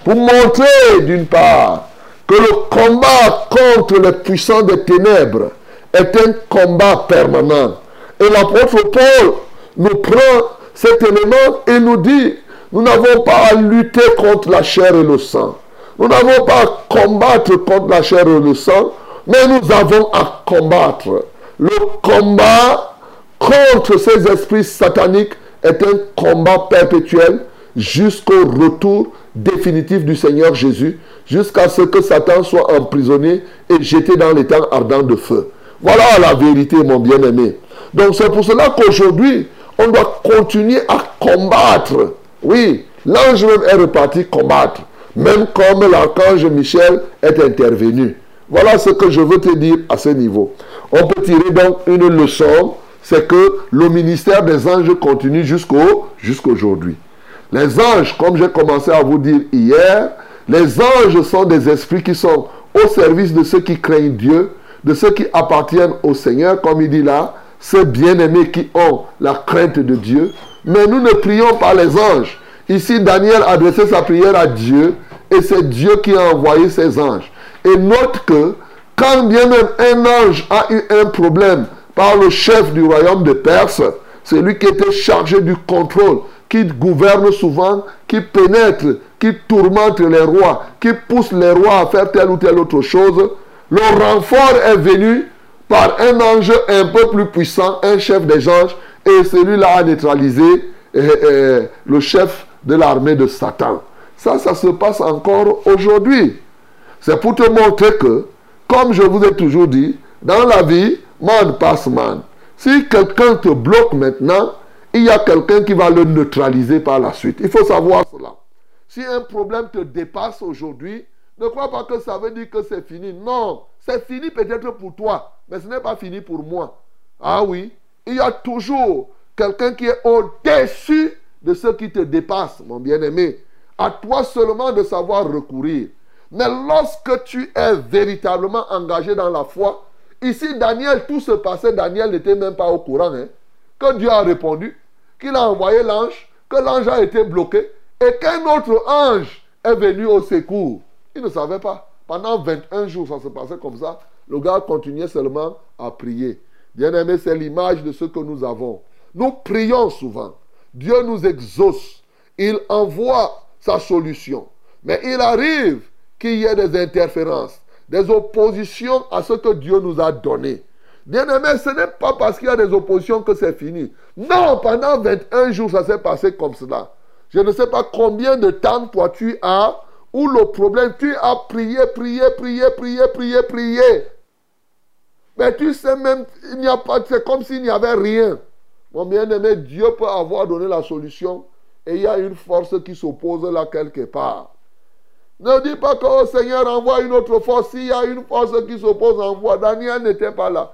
pour montrer d'une part que le combat contre les puissants des ténèbres est un combat permanent. Et l'apôtre Paul nous prend cet élément et nous dit, nous n'avons pas à lutter contre la chair et le sang. Nous n'avons pas à combattre contre la chair et le sang, mais nous avons à combattre. Le combat contre ces esprits sataniques est un combat perpétuel jusqu'au retour définitif du Seigneur Jésus, jusqu'à ce que Satan soit emprisonné et jeté dans les temps ardents de feu. Voilà la vérité, mon bien-aimé. Donc c'est pour cela qu'aujourd'hui, on doit continuer à combattre. Oui, l'ange même est reparti combattre, même comme l'archange Michel est intervenu. Voilà ce que je veux te dire à ce niveau. On peut tirer donc une leçon, c'est que le ministère des anges continue jusqu'au jusqu'aujourd'hui. Les anges, comme j'ai commencé à vous dire hier, les anges sont des esprits qui sont au service de ceux qui craignent Dieu, de ceux qui appartiennent au Seigneur, comme il dit là, ceux bien-aimés qui ont la crainte de Dieu. Mais nous ne prions pas les anges. Ici, Daniel adressait sa prière à Dieu et c'est Dieu qui a envoyé ses anges. Et note que quand bien même un ange a eu un problème par le chef du royaume de Perse, c'est lui qui était chargé du contrôle, qui gouverne souvent, qui pénètre, qui tourmente les rois, qui pousse les rois à faire telle ou telle autre chose. Le renfort est venu par un ange un peu plus puissant, un chef des anges, et celui-là a neutralisé le chef de l'armée de Satan. Ça, ça se passe encore aujourd'hui. C'est pour te montrer que, comme je vous ai toujours dit, dans la vie, man passe man. Si quelqu'un te bloque maintenant, il y a quelqu'un qui va le neutraliser par la suite. Il faut savoir cela. Si un problème te dépasse aujourd'hui, ne crois pas que ça veut dire que c'est fini. Non, c'est fini peut-être pour toi, mais ce n'est pas fini pour moi. Ah oui, il y a toujours quelqu'un qui est au-dessus de ce qui te dépasse, mon bien-aimé. À toi seulement de savoir recourir. Mais lorsque tu es véritablement engagé dans la foi, ici Daniel, tout se passait, Daniel n'était même pas au courant. Hein, que Dieu a répondu, qu'il a envoyé l'ange, que l'ange a été bloqué et qu'un autre ange est venu au secours. Il ne savait pas. Pendant 21 jours, ça se passait comme ça. Le gars continuait seulement à prier. Bien aimé, c'est l'image de ce que nous avons. Nous prions souvent. Dieu nous exauce. Il envoie sa solution. Mais il arrive qu'il y ait des interférences, des oppositions à ce que Dieu nous a donné. Bien aimé, ce n'est pas parce qu'il y a des oppositions que c'est fini. Non, pendant 21 jours, ça s'est passé comme cela. Je ne sais pas combien de temps toi tu as, où le problème, tu as prié, prié, prié, prié, prié, prié. Mais tu sais même, il n'y a pas, c'est comme s'il n'y avait rien. Mon bien-aimé, Dieu peut avoir donné la solution et il y a une force qui s'oppose là quelque part. Ne dis pas que oh, Seigneur envoie une autre force. S'il y a une force qui s'oppose, envoie. Daniel n'était pas là.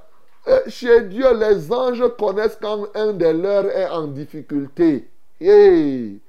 Chez Dieu, les anges connaissent quand un des leurs est en difficulté. Hey.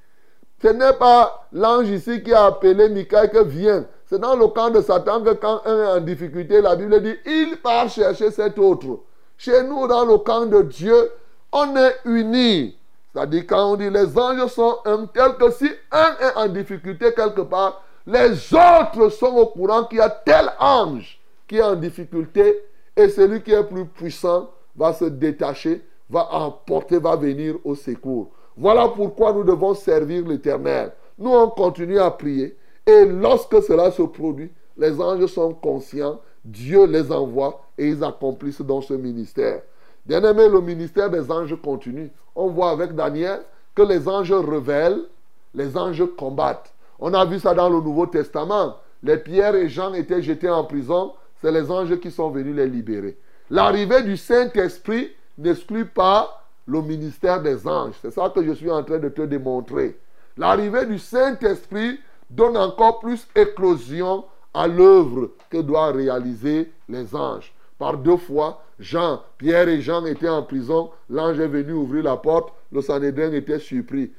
Ce n'est pas l'ange ici qui a appelé Michael que vient. C'est dans le camp de Satan que quand un est en difficulté, la Bible dit, il part chercher cet autre. Chez nous, dans le camp de Dieu, on est unis. C'est-à-dire quand on dit les anges sont un tel que si un est en difficulté quelque part, les autres sont au courant qu'il y a tel ange qui est en difficulté et celui qui est plus puissant va se détacher, va emporter, va venir au secours. Voilà pourquoi nous devons servir l'Éternel. Nous, on continue à prier et lorsque cela se produit, les anges sont conscients, Dieu les envoie et ils accomplissent dans ce ministère. Bien aimé, le ministère des anges continue. On voit avec Daniel que les anges révèlent, les anges combattent. On a vu ça dans le Nouveau Testament. Les Pierre et Jean étaient jetés en prison. C'est les anges qui sont venus les libérer. L'arrivée du Saint-Esprit n'exclut pas le ministère des anges. C'est ça que je suis en train de te démontrer. L'arrivée du Saint-Esprit donne encore plus éclosion à l'œuvre que doivent réaliser les anges. Par deux fois, Jean, Pierre et Jean étaient en prison. L'ange est venu ouvrir la porte. Le Sanhédrin était surpris.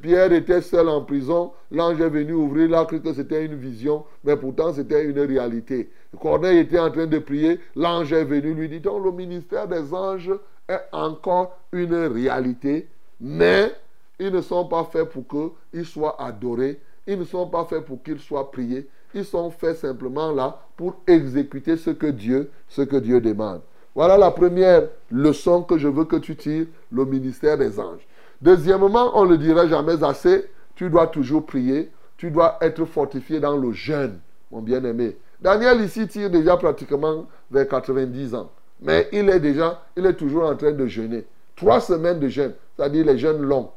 Pierre était seul en prison. L'ange est venu ouvrir. A cru que c'était une vision. Mais pourtant, c'était une réalité. Corneille était en train de prier. L'ange est venu lui dire Donc, le ministère des anges est encore une réalité. Mais ils ne sont pas faits pour qu'ils soient adorés. Ils ne sont pas faits pour qu'ils soient priés. Ils sont faits simplement là pour exécuter ce que Dieu, ce que Dieu demande. Voilà la première leçon que je veux que tu tires, le ministère des anges. Deuxièmement, on ne dira jamais assez, tu dois toujours prier, tu dois être fortifié dans le jeûne, mon bien-aimé. Daniel ici tire déjà pratiquement vers 90 ans, mais il est déjà, il est toujours en train de jeûner. Trois semaines de jeûne, c'est-à-dire les jeûnes longs.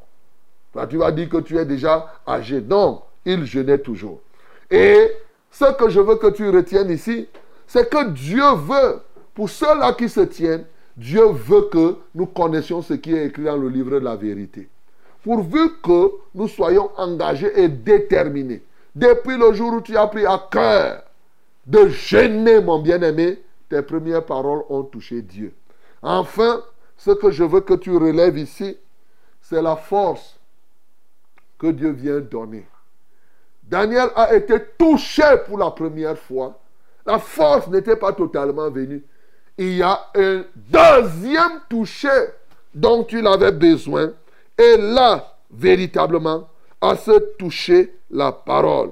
tu vas dire que tu es déjà âgé. Non, il jeûnait toujours. Et ce que je veux que tu retiennes ici, c'est que Dieu veut, pour ceux-là qui se tiennent, Dieu veut que nous connaissions ce qui est écrit dans le livre de la vérité. Pourvu que nous soyons engagés et déterminés. Depuis le jour où tu as pris à cœur de gêner, mon bien-aimé, tes premières paroles ont touché Dieu. Enfin, ce que je veux que tu relèves ici, c'est la force que Dieu vient donner. Daniel a été touché pour la première fois. La force n'était pas totalement venue. Il y a un deuxième toucher dont il avait besoin. Et là, véritablement, à se toucher la parole.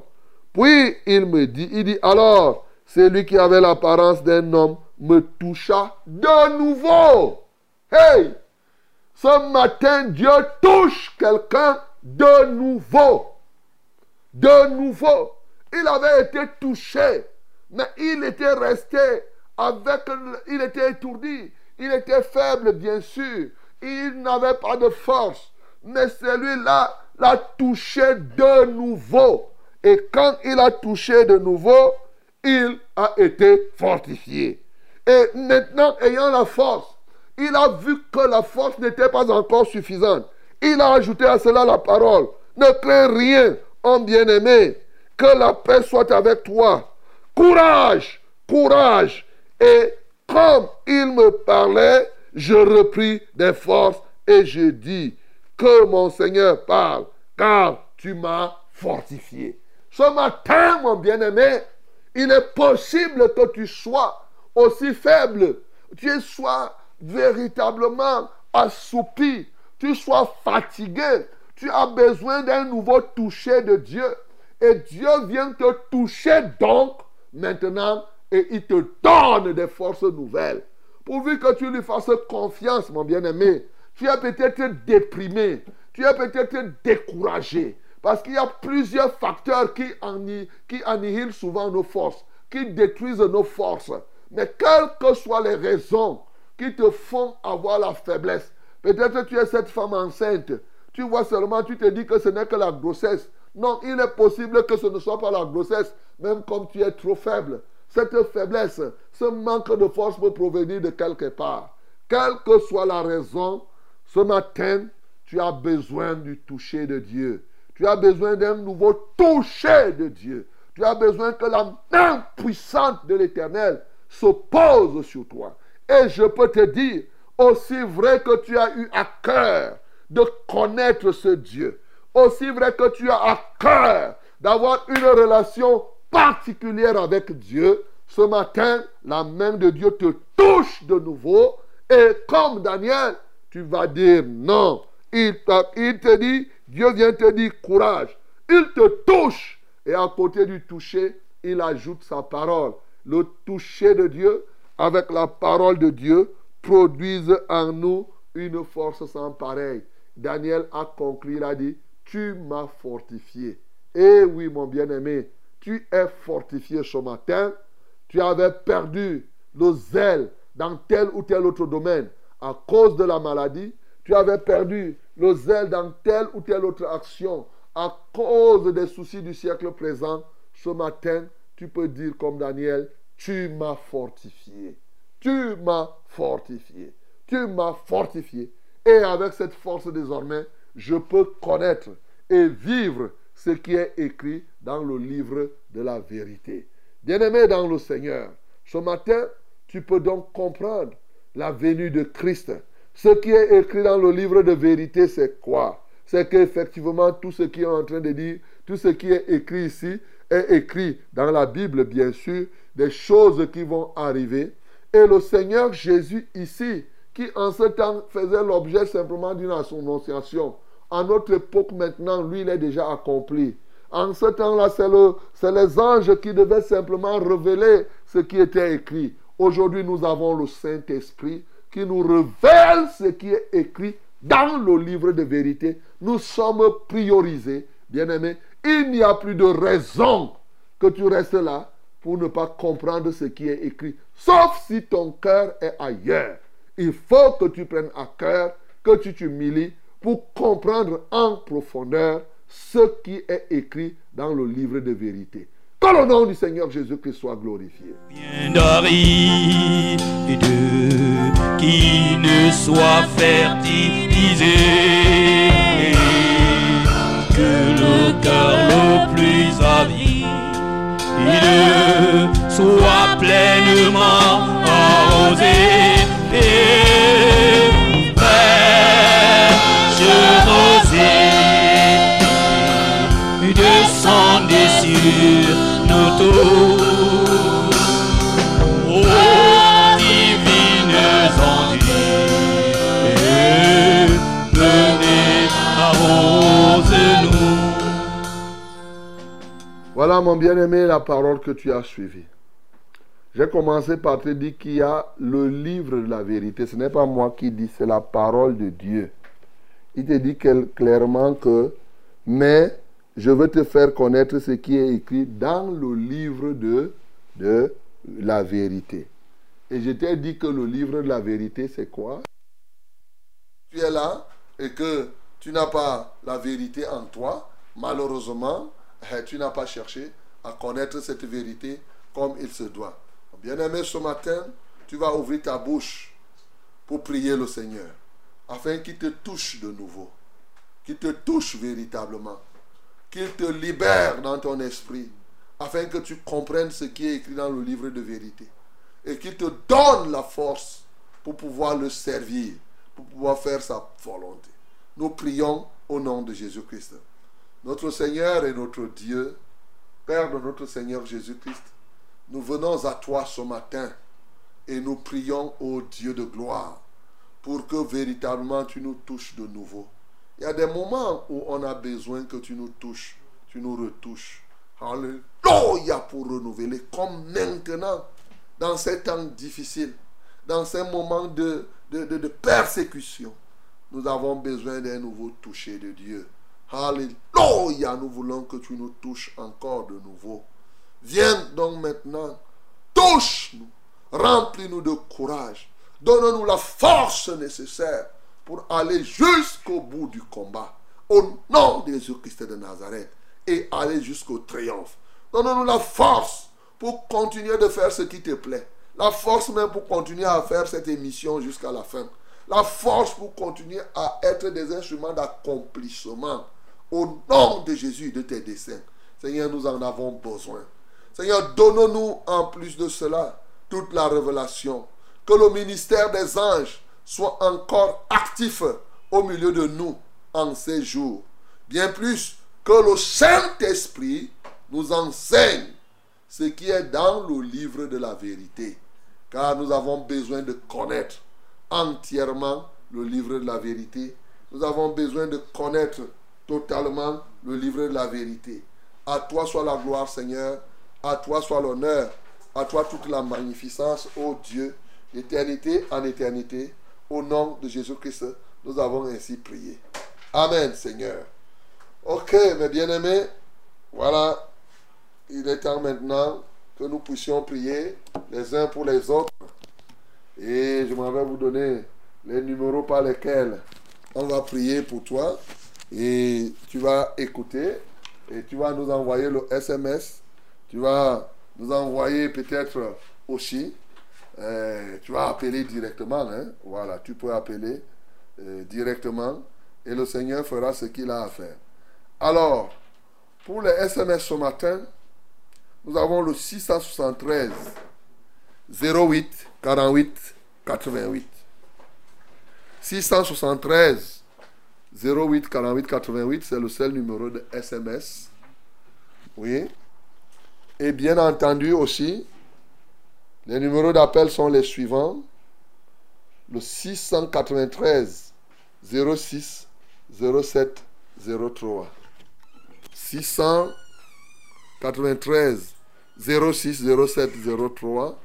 Puis il me dit, il dit, alors, celui qui avait l'apparence d'un homme me toucha de nouveau. Hey! Ce matin, Dieu touche quelqu'un de nouveau de nouveau. Il avait été touché, mais il était resté avec... Il était étourdi, il était faible, bien sûr. Il n'avait pas de force. Mais celui-là l'a touché de nouveau. Et quand il a touché de nouveau, il a été fortifié. Et maintenant, ayant la force, il a vu que la force n'était pas encore suffisante. Il a ajouté à cela la parole. Ne crains rien, bien-aimé, que la paix soit avec toi. Courage, courage. Et comme il me parlait, je repris des forces et je dis, que mon Seigneur parle, car tu m'as fortifié. Ce matin, mon bien-aimé, il est possible que tu sois aussi faible, tu sois véritablement assoupi, tu sois fatigué, tu as besoin d'un nouveau toucher de Dieu. Et Dieu vient te toucher donc maintenant et il te donne des forces nouvelles. Pourvu que tu lui fasses confiance, mon bien-aimé. Tu es peut-être déprimé, tu es peut-être découragé. Parce qu'il y a plusieurs facteurs qui, qui annihilent souvent nos forces, qui détruisent nos forces. Mais quelles que soient les raisons qui te font avoir la faiblesse, peut-être tu es cette femme enceinte, tu vois seulement, tu te dis que ce n'est que la grossesse. Non, il est possible que ce ne soit pas la grossesse, même comme tu es trop faible. Cette faiblesse, ce manque de force peut provenir de quelque part. Quelle que soit la raison, Ce matin, tu as besoin du toucher de Dieu. Tu as besoin d'un nouveau toucher de Dieu. Tu as besoin que la main puissante de l'Éternel se pose sur toi. Et je peux te dire, aussi vrai que tu as eu à cœur de connaître ce Dieu, aussi vrai que tu as à cœur d'avoir une relation particulière avec Dieu, ce matin, la main de Dieu te touche de nouveau. Et comme Daniel, tu vas dire non. Il, te dit, Dieu vient te dire courage. Il te touche. Et à côté du toucher, il ajoute sa parole. Le toucher de Dieu avec la parole de Dieu produisent en nous une force sans pareille. Daniel a conclu, il a dit, tu m'as fortifié. Eh oui, mon bien-aimé, tu es fortifié ce matin. Tu avais perdu le zèle dans tel ou tel autre domaine à cause de la maladie. Tu avais perdu le zèle dans telle ou telle autre action à cause des soucis du siècle présent. Ce matin, tu peux dire comme Daniel, tu m'as fortifié. Tu m'as fortifié. Tu m'as fortifié. Et avec cette force désormais, je peux connaître et vivre ce qui est écrit dans le livre de la vérité. Bien-aimé dans le Seigneur, ce matin, tu peux donc comprendre la venue de Christ. Ce qui est écrit dans le livre de vérité, c'est quoi? C'est qu'effectivement, tout ce qui est en train de dire, tout ce qui est écrit ici, est écrit dans la Bible, bien sûr, des choses qui vont arriver. Et le Seigneur Jésus ici, qui en ce temps faisait l'objet simplement d'une annonciation, à notre époque maintenant, lui, il est déjà accompli. En ce temps-là, c'est le, c'est les anges qui devaient simplement révéler ce qui était écrit. Aujourd'hui, nous avons le Saint-Esprit qui nous révèle ce qui est écrit dans le livre de vérité. Nous sommes priorisés, bien-aimés. Il n'y a plus de raison que tu restes là pour ne pas comprendre ce qui est écrit, sauf si ton cœur est ailleurs. Il faut que tu prennes à cœur, que tu t'humilies pour comprendre en profondeur ce qui est écrit dans le livre de vérité. Que le nom du Seigneur Jésus-Christ soit glorifié. bien d'aride qui ne soit fertilisé que le cœur le plus avide soit pleinement arrosé Voilà mon bien-aimé la parole que tu as suivie. J'ai commencé par te dire qu'il y a le livre de la vérité. Ce n'est pas moi qui dis, c'est la parole de Dieu. Il te dit clairement que, mais je veux te faire connaître ce qui est écrit dans le livre de, la vérité. Et je t'ai dit que le livre de la vérité, c'est quoi? Tu es là et que tu n'as pas la vérité en toi, malheureusement, eh, tu n'as pas cherché à connaître cette vérité comme il se doit. Bien-aimé, ce matin, tu vas ouvrir ta bouche pour prier le Seigneur, afin qu'il te touche de nouveau, qu'il te touche véritablement, qu'il te libère dans ton esprit, afin que tu comprennes ce qui est écrit dans le livre de vérité, et qu'il te donne la force pour pouvoir le servir, pour pouvoir faire sa volonté. Nous prions au nom de Jésus-Christ. Notre Seigneur et notre Dieu, Père de notre Seigneur Jésus-Christ, nous venons à toi ce matin et nous prions au Dieu de gloire pour que véritablement tu nous touches de nouveau. Il y a des moments où on a besoin que tu nous touches, tu nous retouches. Alléluia pour renouveler, comme maintenant, dans ces temps difficiles, dans ces moments de, de, de- de persécution. Nous avons besoin d'un nouveau toucher de Dieu. Alléluia, nous voulons que tu nous touches encore de nouveau. Viens donc maintenant, touche-nous, remplis-nous de courage, donne-nous la force nécessaire pour aller jusqu'au bout du combat. Au nom de Jésus-Christ de Nazareth et aller jusqu'au triomphe. Donne-nous la force pour continuer de faire ce qui te plaît. La force même pour continuer à faire cette émission jusqu'à la fin. la force pour continuer à être des instruments d'accomplissement au nom de Jésus de tes desseins. Seigneur, nous en avons besoin. Seigneur, donne-nous en plus de cela toute la révélation. Que le ministère des anges soit encore actif au milieu de nous en ces jours. Bien plus que le Saint-Esprit nous enseigne ce qui est dans le livre de la vérité. Car nous avons besoin de connaître entièrement le livre de la vérité. Nous avons besoin de connaître totalement le livre de la vérité. À toi soit la gloire, Seigneur. À toi soit l'honneur. À toi toute la magnificence, ô Dieu, d'éternité en éternité. Au nom de Jésus-Christ, nous avons ainsi prié. Amen, Seigneur. Ok, mes bien-aimés, voilà, il est temps maintenant que nous puissions prier les uns pour les autres. Et je m'en vais vous donner les numéros par lesquels on va prier pour toi. Et tu vas écouter et tu vas nous envoyer le SMS. Tu vas nous envoyer peut-être aussi. Euh, tu vas appeler directement. hein. Voilà, tu peux appeler euh, directement et le Seigneur fera ce qu'il a à faire. Alors, pour les SMS ce matin, nous avons le 673 08 48 88. 673 08 48 88, c'est le seul numéro de SMS. Oui. Et bien entendu aussi, les numéros d'appel sont les suivants. Le 693 06 07 03. 693 06 07 03.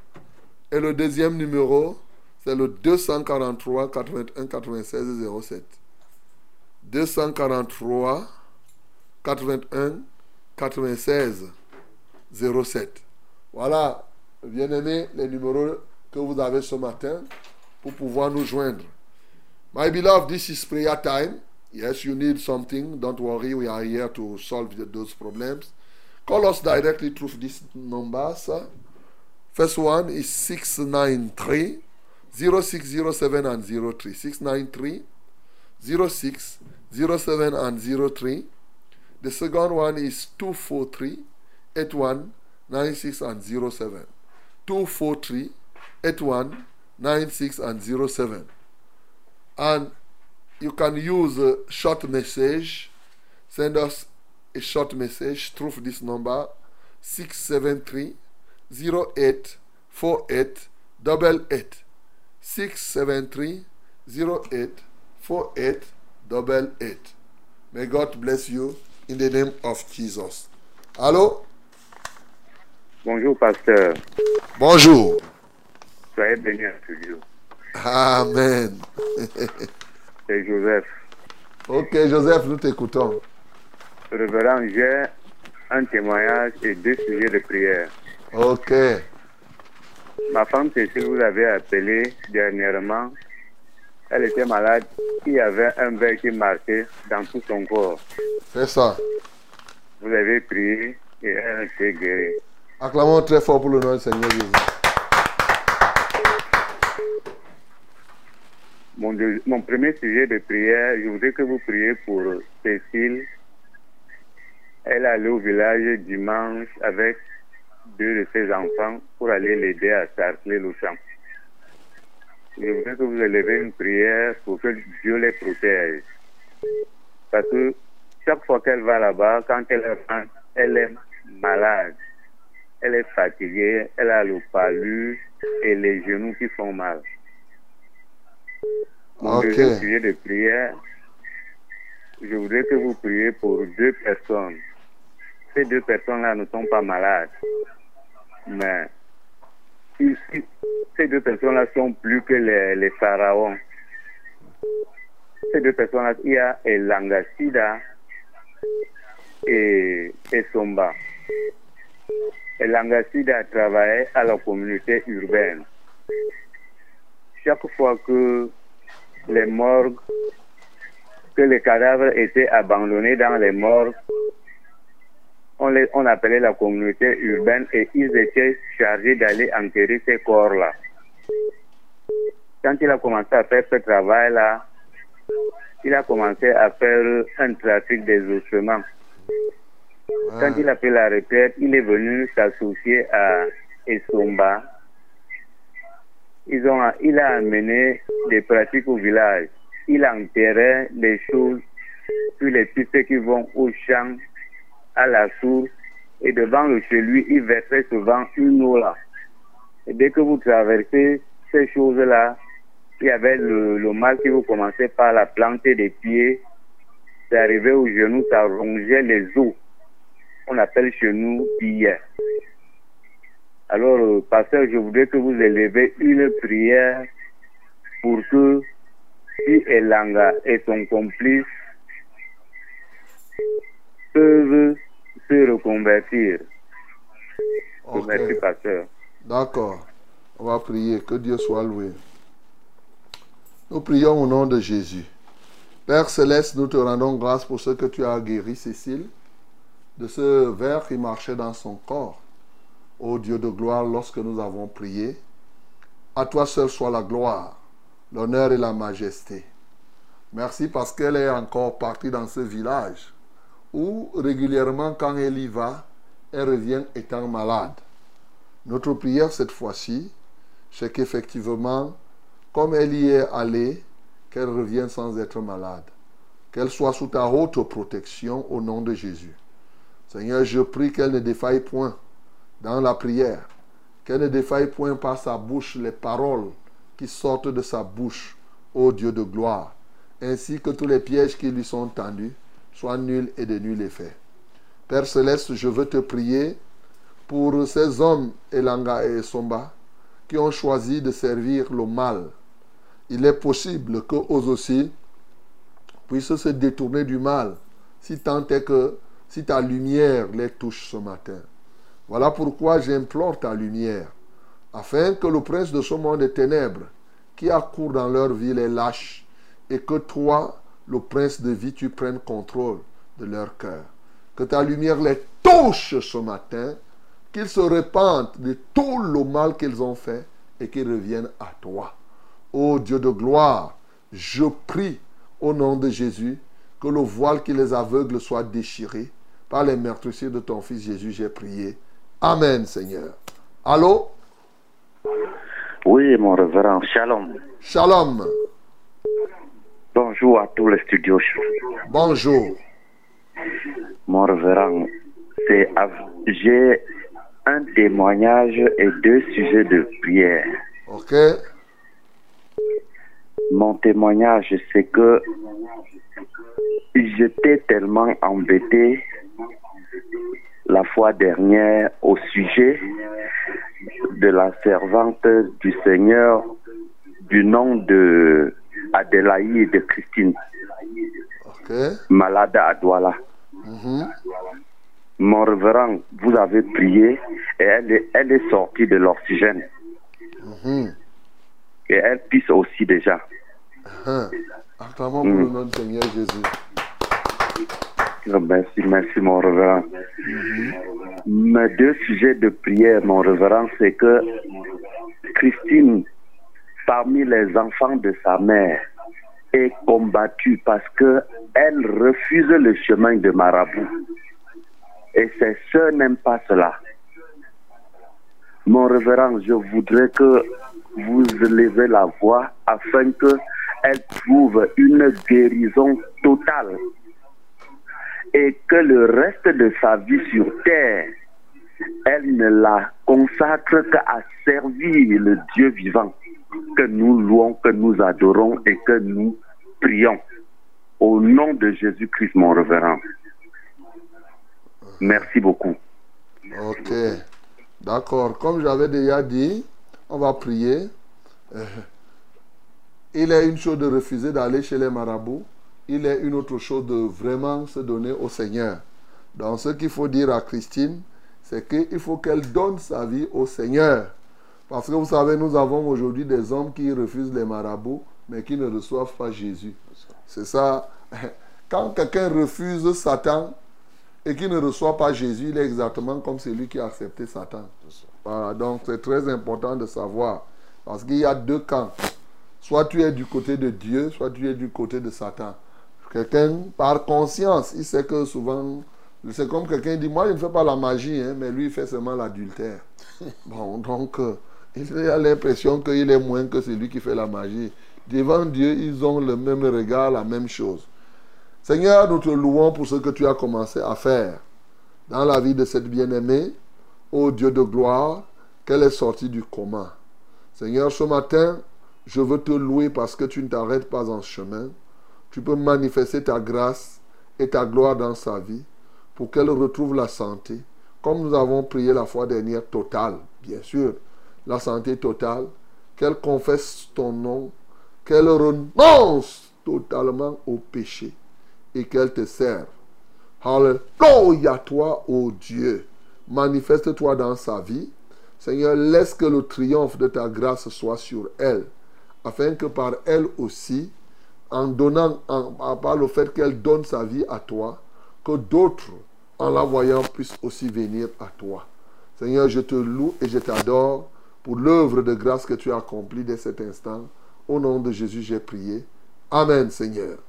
Et le deuxième numéro, c'est le 243 81 96 07. 243 81 96 07. Voilà, bien aimé, les numéros que vous avez ce matin pour pouvoir nous joindre. My beloved, this is prayer time. Yes, you need something. Don't worry, we are here to solve those problems. Call us directly through this numbers. First one is 693 0607 and 03. 693 06 07 and 03. The second one is 243 81 96 and 07. 243 81 96 and 07. And you can use a short message. Send us a short message through this number 673 08 48 88. 673 08 48 88. May God bless you in the name of Jesus. Allô? Bonjour, pasteur. Bonjour. Soyez béni en studio. Amen. C'est Joseph. Ok, Joseph, nous t'écoutons. Révérend, j'ai un témoignage et deux sujets de prière. Ok. Ma femme Cécile vous avez appelé dernièrement. Elle était malade. Il y avait un verre qui marchait dans tout son corps. C'est ça. Vous avez prié et elle s'est guérie. Acclamons très fort pour le nom du Seigneur Jésus. Mon, premier sujet de prière, je voudrais que vous priez pour Cécile. Elle est allée au village dimanche avec deux de ses enfants pour aller l'aider à sarcler le champ. Je voudrais que vous élevez une prière pour que Dieu les protège. Parce que chaque fois qu'elle va là-bas, quand elle rentre, elle est malade. Elle est fatiguée, elle a le palu et les genoux qui font mal. Mon Ok. deuxième sujet de prière, je voudrais que vous priez pour deux personnes. Ces deux personnes-là ne sont pas malades. Mais ici, ces deux personnes-là sont plus que les, les pharaons. Ces deux personnes-là, il y a Elanga Sida et, et Somba. Elanga Sida travaillait à la communauté urbaine. Chaque fois que les morgues, que les cadavres étaient abandonnés dans les morgues, on, les, appelait la communauté urbaine et ils étaient chargés d'aller enterrer ces corps-là. quand il a commencé à faire ce travail-là, il a commencé à faire un trafic des ossements. Quand il a fait la retraite, il est venu s'associer à Essomba. Ils ont, il a amené des pratiques au village. Il enterrait les choses sur les pistes qui vont au champ, à la source, et devant le chez il versait souvent une eau là. Et dès que vous traversez ces choses-là, il y avait le, mal qui vous commençait par la planter des pieds, c'est arrivé au genou, ça rongeait les os. On appelle chez nous billet. Alors, euh, pasteur, je voudrais que vous élevez une prière pour que si Elanga et son complice peuvent se reconvertir. Merci, pasteur. D'accord. On va prier. Que Dieu soit loué. Nous prions au nom de Jésus. Père céleste, nous te rendons grâce pour ce que tu as guéri Cécile de ce ver qui marchait dans son corps. Ô Dieu de gloire, lorsque nous avons prié, à toi seul soit la gloire, l'honneur et la majesté. Merci parce qu'elle est encore partie dans ce village où régulièrement quand elle y va, elle revient étant malade. Notre prière cette fois-ci, c'est qu'effectivement, comme elle y est allée, qu'elle revienne sans être malade. Qu'elle soit sous ta haute protection au nom de Jésus. Seigneur, je prie qu'elle ne défaille point dans la prière, qu'elle ne défaille point par sa bouche les paroles qui sortent de sa bouche, ô Dieu de gloire, ainsi que tous les pièges qui lui sont tendus soient nuls et de nul effet. Père céleste, je veux te prier pour ces hommes, Elanga et Somba, qui ont choisi de servir le mal. Il est possible qu'eux aussi puissent se détourner du mal, si tant est que, si ta lumière les touche ce matin. Voilà pourquoi j'implore ta lumière, afin que le prince de ce monde des ténèbres, qui accourt dans leur vie, les lâche, et que toi, le prince de vie, tu prennes contrôle de leur cœur. Que ta lumière les touche ce matin, qu'ils se répandent de tout le mal qu'ils ont fait et qu'ils reviennent à toi. Ô Dieu de gloire, je prie au nom de Jésus que le voile qui les aveugle soit déchiré. Par les meurtrissures de ton Fils Jésus, j'ai prié. Amen, Seigneur. Allô? Oui, mon révérend. Shalom. Shalom. Bonjour à tous les studios. Bonjour. Mon révérend, c'est j'ai un témoignage et deux sujets de prière. OK? Mon témoignage, c'est que j'étais tellement embêté la fois dernière au sujet de la servante du Seigneur du nom de Adélaïde Christine, OK? malade à Douala. Mhm. Mon révérend, vous avez prié et elle est, elle est sortie de l'oxygène Mhm. et elle pisse aussi déjà. Hein. Acclamons pour le nom du Seigneur Jésus. Merci, merci mon révérend. Mes deux sujets de prière, mon révérend, c'est que Christine, parmi les enfants de sa mère, est combattue parce que elle refuse le chemin de marabout. Et ses sœurs n'aiment pas cela. Mon révérend, je voudrais que vous élevez la voix afin que elle trouve une guérison totale et que le reste de sa vie sur terre, elle ne la consacre qu'à servir le Dieu vivant, que nous louons, que nous adorons et que nous prions. Au nom de Jésus-Christ, mon révérend. Merci beaucoup. Ok. D'accord. Comme j'avais déjà dit, on va prier. Euh, il est une chose de refuser d'aller chez les marabouts. Il est une autre chose de vraiment se donner au Seigneur. Donc ce qu'il faut dire à Christine, c'est qu'il faut qu'elle donne sa vie au Seigneur. Parce que vous savez, nous avons aujourd'hui des hommes qui refusent les marabouts, mais qui ne reçoivent pas Jésus. C'est ça. Quand quelqu'un refuse Satan, et qui ne reçoit pas Jésus, il est exactement comme celui qui a accepté Satan. Donc c'est très important de savoir. Parce qu'il y a deux camps. Soit tu es du côté de Dieu, soit tu es du côté de Satan. Quelqu'un, par conscience, il sait que souvent, c'est comme quelqu'un dit, moi je ne fais pas la magie, hein, mais lui il fait seulement l'adultère. Bon, donc, euh, il a l'impression qu'il est moins que celui qui fait la magie. Devant Dieu, ils ont le même regard, la même chose. Seigneur, nous te louons pour ce que tu as commencé à faire dans la vie de cette bien-aimée. Ô Dieu de gloire, qu'elle est sortie du coma. Seigneur, ce matin, je veux te louer parce que tu ne t'arrêtes pas en chemin. Tu peux manifester ta grâce et ta gloire dans sa vie pour qu'elle retrouve la santé. Comme nous avons prié la fois dernière, totale, bien sûr, la santé totale, qu'elle confesse ton nom, qu'elle renonce totalement au péché et qu'elle te serve. Alléluia toi, ô Dieu. Manifeste-toi dans sa vie. Seigneur, laisse que le triomphe de ta grâce soit sur elle, afin que par elle aussi, en donnant, en, par le fait qu'elle donne sa vie à toi, que d'autres, en la voyant, puissent aussi venir à toi. Seigneur, je te loue et je t'adore pour l'œuvre de grâce que tu as accomplie dès cet instant. Au nom de Jésus, j'ai prié. Amen, Seigneur.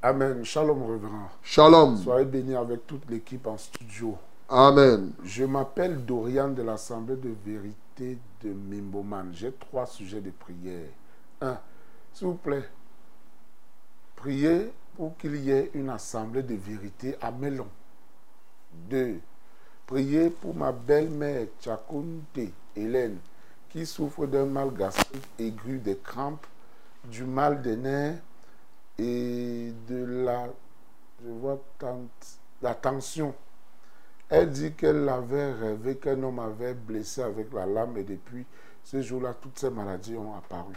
Amen. Shalom, révérend. Shalom. Soyez bénis avec toute l'équipe en studio. Amen. Je m'appelle Dorian de l'Assemblée de vérité de Mimboman. J'ai trois sujets de prière. Un, s'il vous plaît, priez pour qu'il y ait une assemblée de vérité à Melon. Deux, priez pour ma belle-mère Tchakounte Hélène qui souffre d'un mal gastrique aigu, des crampes, du mal des nerfs et de la, je vois, la tension. Elle dit qu'elle avait rêvé qu'un homme avait blessé avec la lame et depuis ce jour-là, toutes ces maladies ont apparu.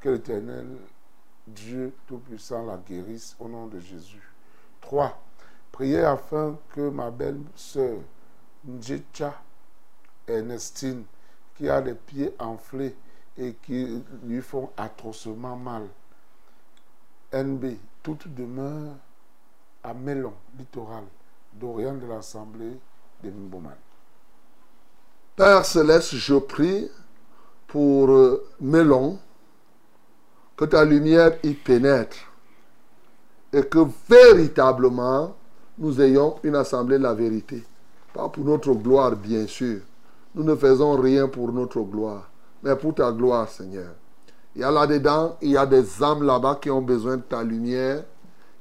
Que l'Éternel, Dieu Tout-Puissant, la guérisse au nom de Jésus. 3. Priez afin que ma belle-sœur, Njecha Ernestine, qui a les pieds enflés et qui lui font atrocement mal. NB, toute demeure à Mélon, littoral, d'Orient de l'Assemblée de Mboman. Père céleste, je prie pour euh, Mélon, que ta lumière y pénètre et que véritablement nous ayons une assemblée de la vérité. Pas pour notre gloire, bien sûr. Nous ne faisons rien pour notre gloire, mais pour ta gloire, Seigneur. Il y a là-dedans, il y a des âmes là-bas qui ont besoin de ta lumière.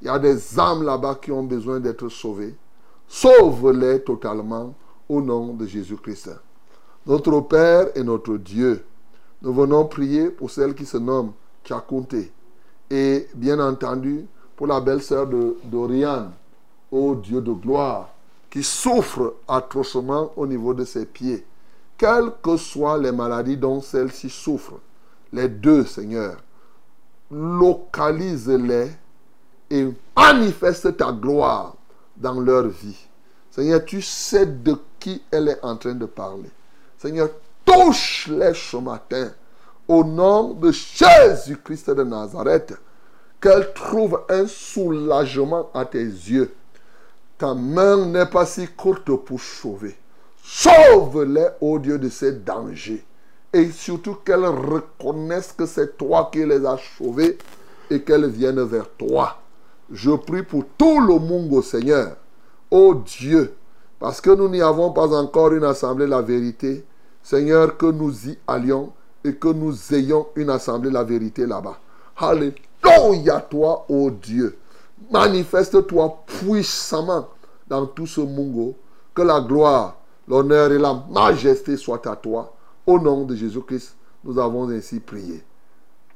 Il y a des âmes là-bas qui ont besoin d'être sauvées. Sauve-les totalement au nom de Jésus-Christ. Notre Père et notre Dieu, nous venons prier pour celle qui se Tchakounte. Et bien entendu, pour la belle-sœur de d'Oriane, ô Dieu de gloire, qui souffre atrocement au niveau de ses pieds. Quelles que soient les maladies dont celle-ci souffre, les deux, Seigneur, localise-les et manifeste ta gloire dans leur vie. Seigneur, tu sais de qui elle est en train de parler. Seigneur, touche-les ce matin au nom de Jésus-Christ de Nazareth. Qu'elle trouve un soulagement à tes yeux. Ta main n'est pas si courte pour sauver. Sauve-les, ô Dieu, de ces dangers. Et surtout qu'elles reconnaissent que c'est toi qui les as sauvés et qu'elles viennent vers toi. Je prie pour tout le monde, au Seigneur. Ô Dieu, parce que nous n'y avons pas encore une assemblée la vérité, Seigneur, que nous y allions et que nous ayons une assemblée la vérité là-bas. Alléluia, toi, ô Dieu. Manifeste-toi puissamment dans tout ce mungo. Que la gloire, l'honneur et la majesté soient à toi. Au nom de Jésus-Christ, nous avons ainsi prié.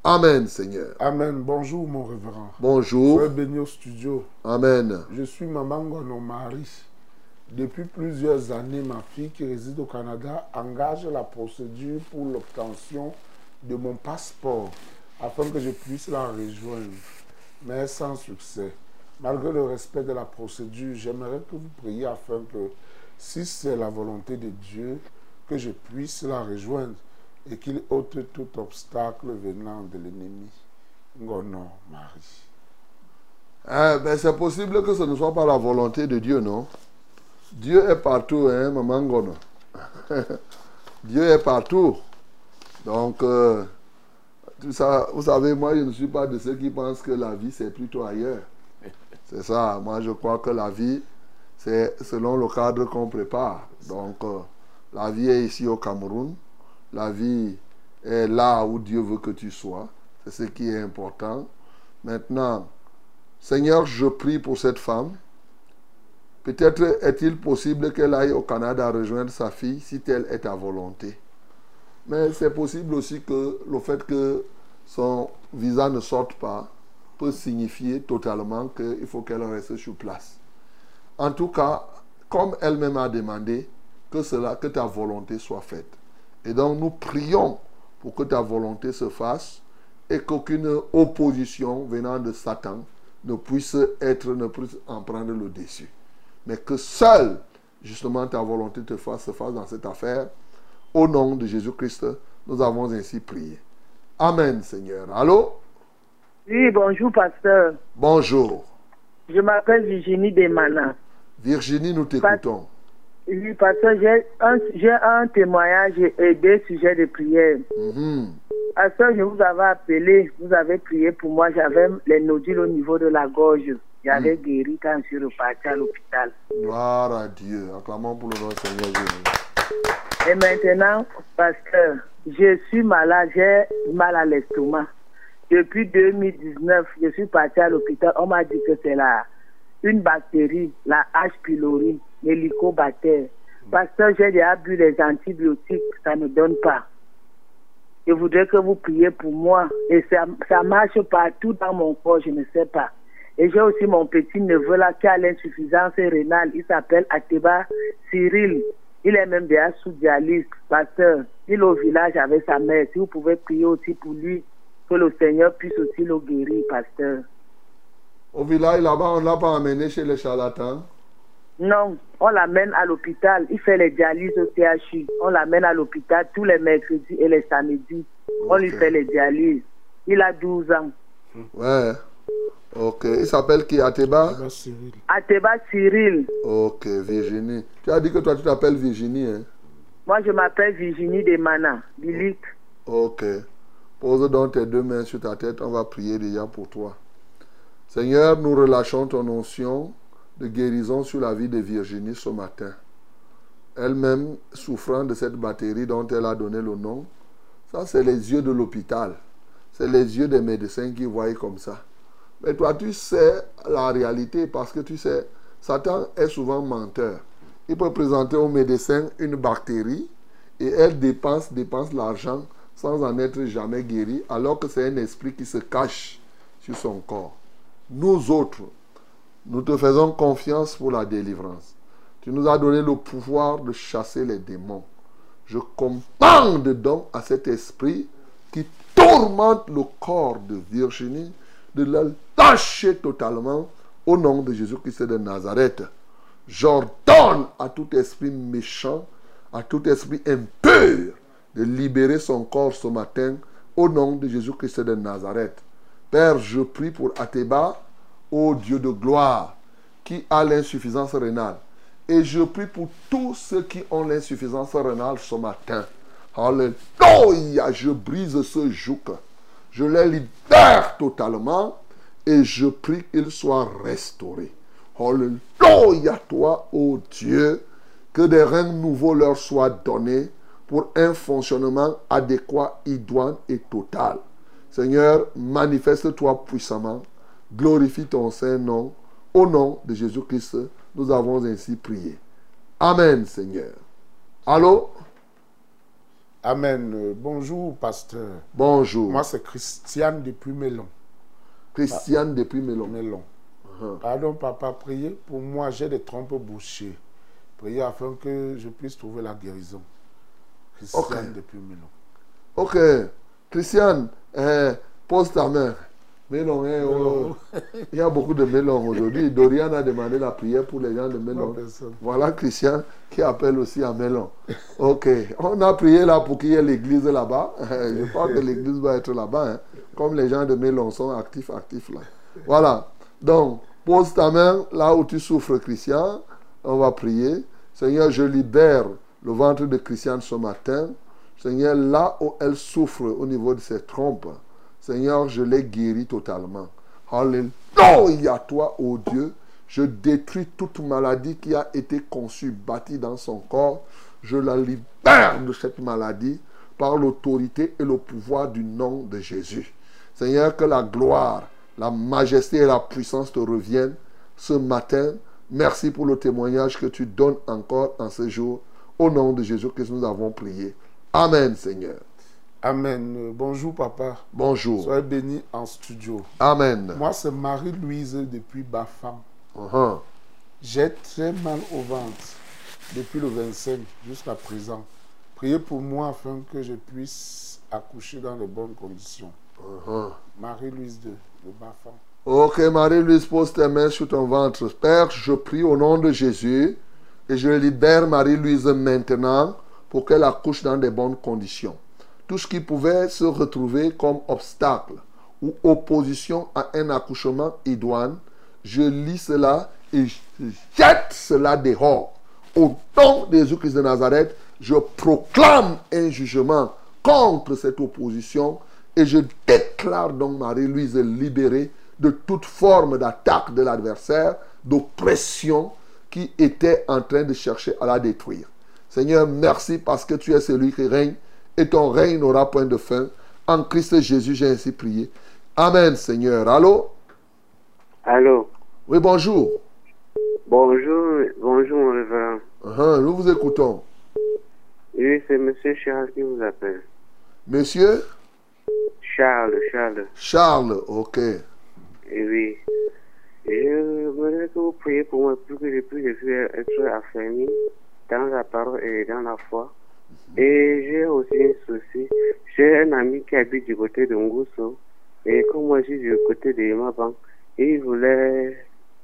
Amen, Seigneur. Amen. Bonjour, mon révérend. Bonjour. Béni au studio. Amen. Je suis Maman Gono Marie. Depuis plusieurs années, ma fille qui réside au Canada engage la procédure pour l'obtention de mon passeport afin que je puisse la rejoindre, mais sans succès. Malgré le respect de la procédure, j'aimerais que vous priez afin que, si c'est la volonté de Dieu, que je puisse la rejoindre et qu'il ôte tout obstacle venant de l'ennemi. Marie. Ah, ben, c'est possible que ce ne soit pas la volonté de Dieu, non? Dieu est partout, hein, maman Gono. Dieu est partout. Donc, euh, tout ça, vous savez, moi, je ne suis pas de ceux qui pensent que la vie, c'est plutôt ailleurs. C'est ça. Moi, je crois que la vie, c'est selon le cadre qu'on prépare. Donc, euh, la vie est ici au Cameroun. La vie est là où Dieu veut que tu sois. C'est ce qui est important. Maintenant, Seigneur, je prie pour cette femme. Peut-être est-il possible qu'elle aille au Canada rejoindre sa fille si telle est ta volonté. Mais c'est possible aussi que le fait que son visa ne sorte pas peut signifier totalement qu'il faut qu'elle reste sur place. En tout cas, comme elle-même a demandé, que cela, que ta volonté soit faite. Et donc nous prions pour que ta volonté se fasse et qu'aucune opposition venant de Satan ne puisse être, ne puisse en prendre le dessus. Mais que seule, justement, ta volonté te fasse, se fasse dans cette affaire. Au nom de Jésus-Christ, nous avons ainsi prié. Amen, Seigneur. Allô? Oui, bonjour, pasteur. Bonjour. Je m'appelle Virginie Desmana. Virginie, nous t'écoutons. Oui, pasteur, j'ai un, un témoignage et deux sujets de prière. Mhm. Pasteur, je vous avais appelé, vous avez prié pour moi, j'avais les nodules au niveau de la gorge. J'avais guéri quand je suis reparti à l'hôpital. Gloire à Dieu. Acclamons pour le nom Seigneur Jésus. Et maintenant, pasteur, je suis malade, j'ai mal à l'estomac. Depuis 2019, je suis parti à l'hôpital. On m'a dit que c'est la, une bactérie, la H. pylori, l'hélicobactère. Pasteur, j'ai déjà bu les antibiotiques, ça ne donne pas. Je voudrais que vous priez pour moi. Et ça, ça marche partout dans mon corps, je ne sais pas. Et j'ai aussi mon petit neveu là qui a l'insuffisance rénale. Il s'appelle Ateba Cyril. Il est même déjà sous dialyse. Pasteur, il est au village avec sa mère. Si vous pouvez prier aussi pour lui, que le Seigneur puisse aussi le guérir, pasteur. Au village, là-bas, on ne l'a pas emmené chez les charlatans. Non, on l'amène à l'hôpital. Il fait les dialyses au CHU. On l'amène à l'hôpital tous les mercredis et les samedis. On lui fait les dialyses. Il a 12 ans. Ouais. Ok. Il s'appelle qui Ateba? Bah, Cyril. Ateba Cyril. Ok, Virginie. Tu as dit que toi, tu t'appelles Virginie, hein? Moi, je m'appelle Virginie Desmana, Bilic. Ok. Pose donc tes deux mains sur ta tête. On va prier déjà pour toi. Seigneur, nous relâchons ton onction de guérison sur la vie de Virginie ce matin. Elle-même souffrant de cette bactérie dont elle a donné le nom. Ça, c'est les yeux de l'hôpital. C'est les yeux des médecins qui voient comme ça. Mais toi, tu sais la réalité parce que tu sais, Satan est souvent menteur. Il peut présenter au médecin une bactérie et elle dépense, dépense l'argent sans en être jamais guérie, alors que c'est un esprit qui se cache sur son corps. Nous autres, nous te faisons confiance pour la délivrance. Tu nous as donné le pouvoir de chasser les démons. Je commande donc à cet esprit qui tourmente le corps de Virginie de le lâcher totalement au nom de Jésus-Christ de Nazareth. J'ordonne à tout esprit méchant, à tout esprit impur, de libérer son corps ce matin au nom de Jésus-Christ de Nazareth. Père, je prie pour Athéba, ô Dieu de gloire, qui a l'insuffisance rénale. Et je prie pour tous ceux qui ont l'insuffisance rénale ce matin. Alléluia, je brise ce joug. Je les libère totalement et je prie qu'ils soient restaurés. Alléluia, toi, ô Dieu, que des reins nouveaux leur soient donnés pour un fonctionnement adéquat, idoine et total. Seigneur, manifeste-toi puissamment, glorifie ton Saint-Nom. Au nom de Jésus-Christ, nous avons ainsi prié. Amen, Seigneur. Allô? Amen. Euh, bonjour, pasteur. Bonjour. Moi, c'est Christiane depuis Mélon. Christiane depuis Mélon. Mélon. Uh-huh. Pardon, papa, priez pour moi, j'ai des trompes bouchées. Priez afin que je puisse trouver la guérison. Christiane depuis Mélon. Ok. Christiane, eh, pose ta main. Mélon, hein, oh. il y a beaucoup de Mélon aujourd'hui. Dorian a demandé la prière pour les gens de Mélon. Voilà Christian qui appelle aussi à Mélon. Ok. On a prié là pour qu'il y ait l'église là-bas. Je crois que l'église va être là-bas. hein. Comme les gens de Mélon sont actifs, actifs là. Voilà. Donc, pose ta main là où tu souffres, Christian. On va prier. Seigneur, je libère le ventre de Christiane ce matin. Seigneur, là où elle souffre au niveau de ses trompes, Seigneur, je l'ai guéri totalement. Alléluia, toi, ô Dieu. Je détruis toute maladie qui a été conçue, bâtie dans son corps. Je la libère de cette maladie par l'autorité et le pouvoir du nom de Jésus. Seigneur, que la gloire, la majesté et la puissance te reviennent ce matin. Merci pour le témoignage que tu donnes encore en ce jour. Au nom de Jésus que nous avons prié. Amen, Seigneur. Amen. Bonjour, papa. Bonjour. Soyez béni en studio. Amen. Moi, c'est Marie-Louise depuis Bafan. Uh-huh. J'ai très mal au ventre depuis le 25 jusqu'à présent. Priez pour moi afin que je puisse accoucher dans de bonnes conditions. Uh-huh. Marie-Louise de, de Bafan. Ok, Marie-Louise, pose tes mains sur ton ventre. Père, je prie au nom de Jésus et je libère Marie-Louise maintenant pour qu'elle accouche dans de bonnes conditions. Tout ce qui pouvait se retrouver comme obstacle ou opposition à un accouchement idoine, je lis cela et je jette cela dehors. Au nom de Jésus-Christ de Nazareth, je proclame un jugement contre cette opposition et je déclare donc Marie-Louise libérée de toute forme d'attaque de l'adversaire, d'oppression qui était en train de chercher à la détruire. Seigneur, merci parce que tu es celui qui règne et ton règne n'aura point de fin. En Christ Jésus, j'ai ainsi prié. Amen, Seigneur. Allô? Allô? Oui, bonjour. Bonjour, bonjour, mon révérend. Uh-huh, nous vous écoutons. Oui, c'est Monsieur Charles qui vous appelle. Monsieur? Charles, Charles. Charles, ok. Et oui. Je voudrais que vous priez pour moi pour que je puisse être affermi dans la parole et dans la foi. Et j'ai aussi un souci. J'ai un ami qui habite du côté de Ngusso. Et comme moi, je suis du côté de Maban. Et il voulait,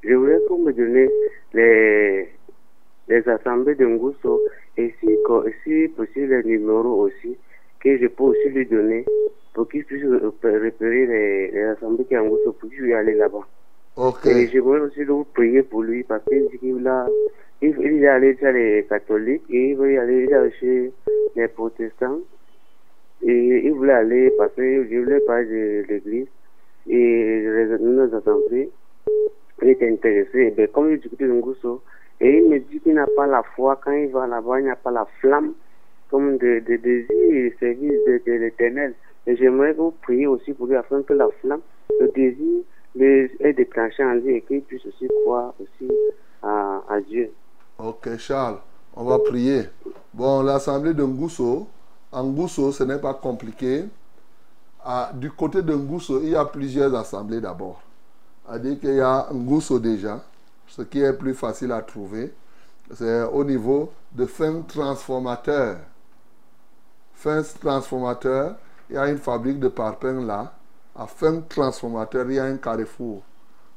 je voulais vous me donniez les, les assemblées de Ngusso. Et si, co- si possible, les numéros aussi, que je peux aussi lui donner pour qu'il puisse repé- repérer les, les assemblées qui sont à Ngusso pour qu'il puisse aller là-bas. Ok. Et j'aimerais aussi vous prier pour lui parce qu'il dit qu'il a, il, est allé chez les catholiques et il y aller, chez les protestants. Et il voulait aller parce qu'il voulait parler de l'église et les- nos assemblées. Il était intéressé. Et bien, comme il côté de Ngusso, et il me dit qu'il n'a pas la foi quand il va là-bas, il n'a pas la flamme comme de, de désir et service de, de l'éternel. Et j'aimerais vous priez aussi pour lui afin que la flamme, le désir, le, est déclenché en lui et qu'il puisse aussi croire aussi à Dieu. Ok, Charles, on va prier. Bon, l'assemblée de Ngusso, en Ngusso, ce n'est pas compliqué. Ah, du côté de Ngusso, il y a plusieurs assemblées d'abord. C'est-à-dire qu'il y a Ngusso déjà, ce qui est plus facile à trouver. C'est au niveau de fin transformateur. Fin transformateur, il y a une fabrique de parpaings là. À fin transformateur, il y a un carrefour.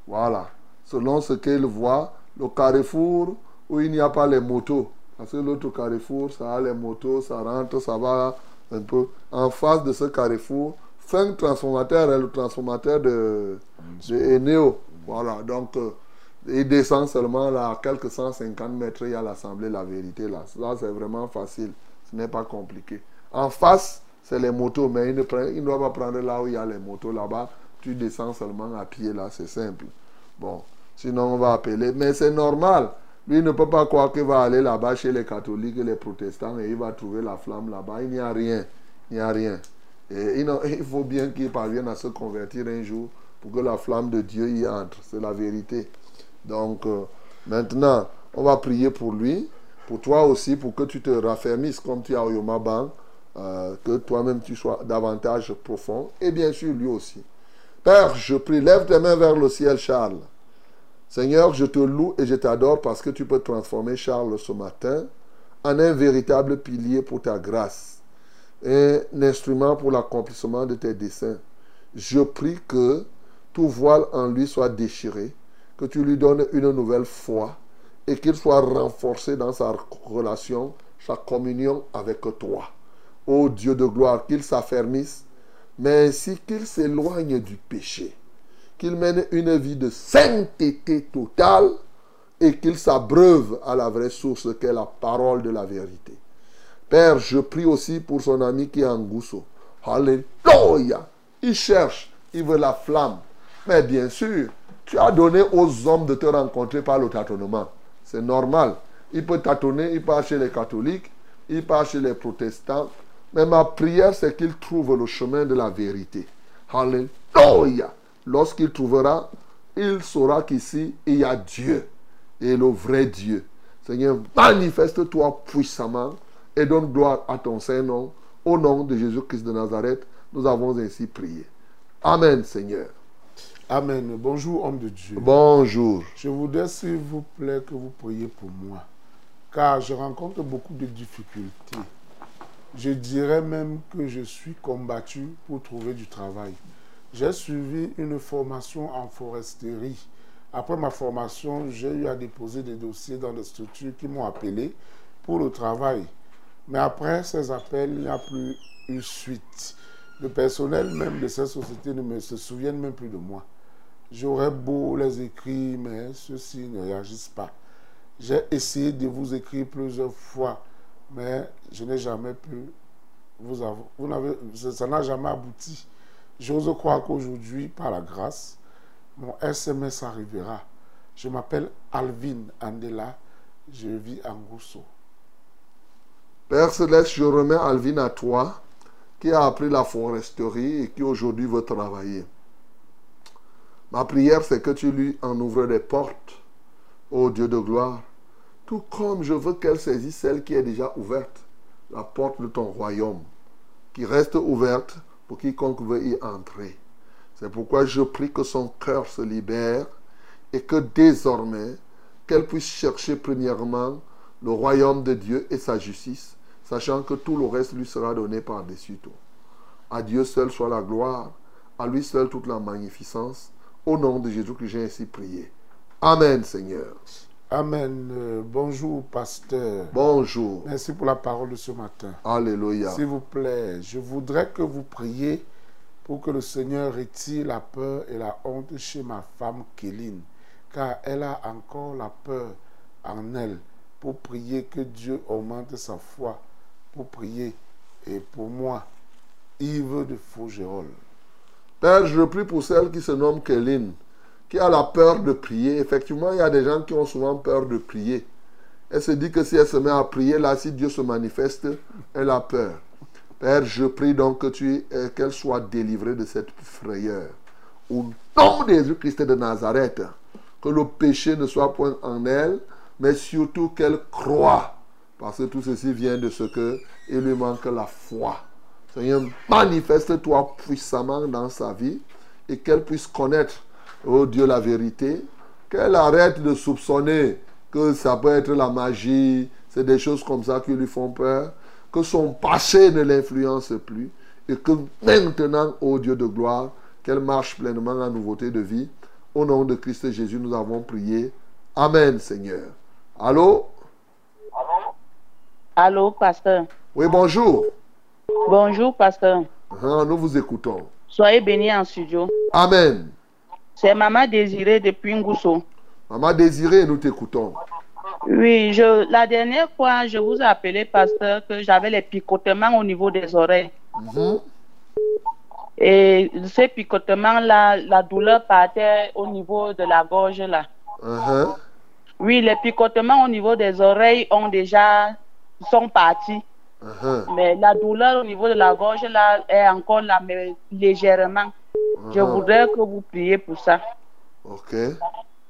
Voilà. Selon ce qu'il voit, le carrefour où il n'y a pas les motos. Parce que l'autre carrefour, ça a les motos, ça rentre, ça va un peu. En face de ce carrefour, fin transformateur est le transformateur de, de Eneo. Voilà. Donc, euh, il descend seulement là, à quelques 150 mètres, il y a l'Assemblée La Vérité là. Là, c'est vraiment facile. Ce n'est pas compliqué. En face, c'est les motos, mais il ne, prend- il ne doit pas prendre là où il y a les motos là-bas. Tu descends seulement à pied là, c'est simple. Bon, sinon on va appeler. Mais c'est normal. Lui ne peut pas croire qu'il va aller là-bas chez les catholiques et les protestants et il va trouver la flamme là-bas. Il n'y a rien. Il n'y a rien. Et il faut bien qu'il parvienne à se convertir un jour pour que la flamme de Dieu y entre. C'est la vérité. Donc, euh, maintenant, on va prier pour lui, pour toi aussi, pour que tu te raffermisses comme tu as au Yomaban, euh, que toi-même tu sois davantage profond, et bien sûr lui aussi. Père, je prie, lève tes mains vers le ciel, Charles. Seigneur, je te loue et je t'adore parce que tu peux transformer Charles ce matin en un véritable pilier pour ta grâce, un instrument pour l'accomplissement de tes desseins. Je prie que tout voile en lui soit déchiré, que tu lui donnes une nouvelle foi et qu'il soit renforcé dans sa relation, sa communion avec toi. Ô Dieu de gloire, qu'il s'affermisse, mais ainsi qu'il s'éloigne du péché, qu'il mène une vie de sainteté totale et qu'il s'abreuve à la vraie source qu'est la parole de la vérité. Père, je prie aussi pour son ami qui est en Gousso. Alléluia. Il cherche, il veut la flamme. Mais bien sûr, tu as donné aux hommes de te rencontrer par le tâtonnement. C'est normal. Il peut tâtonner, il part chez les catholiques, il part chez les protestants. Mais ma prière, c'est qu'il trouve le chemin de la vérité. Alléluia. Lorsqu'il trouvera, il saura qu'ici, il y a Dieu. Et le vrai Dieu. Seigneur, manifeste-toi puissamment et donne gloire à ton Saint-Nom. Au nom de Jésus-Christ de Nazareth, nous avons ainsi prié. Amen, Seigneur. Amen. Bonjour, homme de Dieu. Bonjour. Je voudrais, s'il vous plaît, que vous priez pour moi. Car je rencontre beaucoup de difficultés. Je dirais même que je suis combattu pour trouver du travail. J'ai suivi une formation en foresterie. Après ma formation, j'ai eu à déposer des dossiers dans des structures qui m'ont appelé pour le travail. Mais après ces appels, il n'y a plus eu suite. Le personnel même de ces sociétés ne se souviennent même plus de moi. J'aurais beau les écrire, mais ceux-ci ne réagissent pas. J'ai essayé de vous écrire plusieurs fois, mais je n'ai jamais pu vous avoir. Vous ça n'a jamais abouti. J'ose croire qu'aujourd'hui, par la grâce, mon SMS arrivera. Je m'appelle Alvin Andela. Je vis en Rousseau. Père Céleste, je remets Alvin à toi, qui a appris la foresterie et qui aujourd'hui veut travailler. Ma prière, c'est que tu lui en ouvres des portes, ô Dieu de gloire, tout comme je veux qu'elle saisisse celle qui est déjà ouverte, la porte de ton royaume, qui reste ouverte pour quiconque veut y entrer. C'est pourquoi je prie que son cœur se libère et que désormais, qu'elle puisse chercher premièrement le royaume de Dieu et sa justice, sachant que tout le reste lui sera donné par-dessus tout. À Dieu seul soit la gloire, à lui seul toute la magnificence. Au nom de Jésus que j'ai ainsi prié. Amen, Seigneur. Amen. Euh, bonjour, pasteur. Bonjour. Merci pour la parole de ce matin. Alléluia. S'il vous plaît, je voudrais que vous priez pour que le Seigneur retire la peur et la honte chez ma femme Kéline, car elle a encore la peur en elle. Pour prier que Dieu augmente sa foi, pour prier et pour moi, Yves de Faugerolles. Père, je prie pour celle qui se nomme Kéline, qui a la peur de prier. Effectivement, il y a des gens qui ont souvent peur de prier. Elle se dit que si elle se met à prier, là, si Dieu se manifeste, elle a peur. Père, je prie donc que tu euh, qu'elle soit délivrée de cette frayeur. Au nom de Jésus-Christ de Nazareth, que le péché ne soit point en elle, mais surtout qu'elle croit. Parce que tout ceci vient de ce que il lui manque la foi. Seigneur, manifeste-toi puissamment dans sa vie et qu'elle puisse connaître, oh Dieu, la vérité. Qu'elle arrête de soupçonner que ça peut être la magie, c'est des choses comme ça qui lui font peur. Que son passé ne l'influence plus. Et que maintenant, ô Dieu de gloire, qu'elle marche pleinement en nouveauté de vie. Au nom de Christ Jésus, nous avons prié. Amen, Seigneur. Allô? Allô, pasteur. Oui, bonjour. Bonjour, pasteur. Ah, nous vous écoutons. Soyez bénis en studio. Amen. C'est Maman Désirée depuis Ngousso. Maman désirée, nous t'écoutons. Oui, je, la dernière fois, je vous ai appelé, pasteur, que j'avais les picotements au niveau des oreilles. Mhm. Et ces picotements-là, la douleur partait au niveau de la gorge, là. Uh-huh. Oui, les picotements au niveau des oreilles ont déjà, sont partis. Uh-huh. Mais la douleur au niveau de la gorge, là, est encore là, mais légèrement. Je Uh-huh. voudrais que vous priez pour ça. Ok.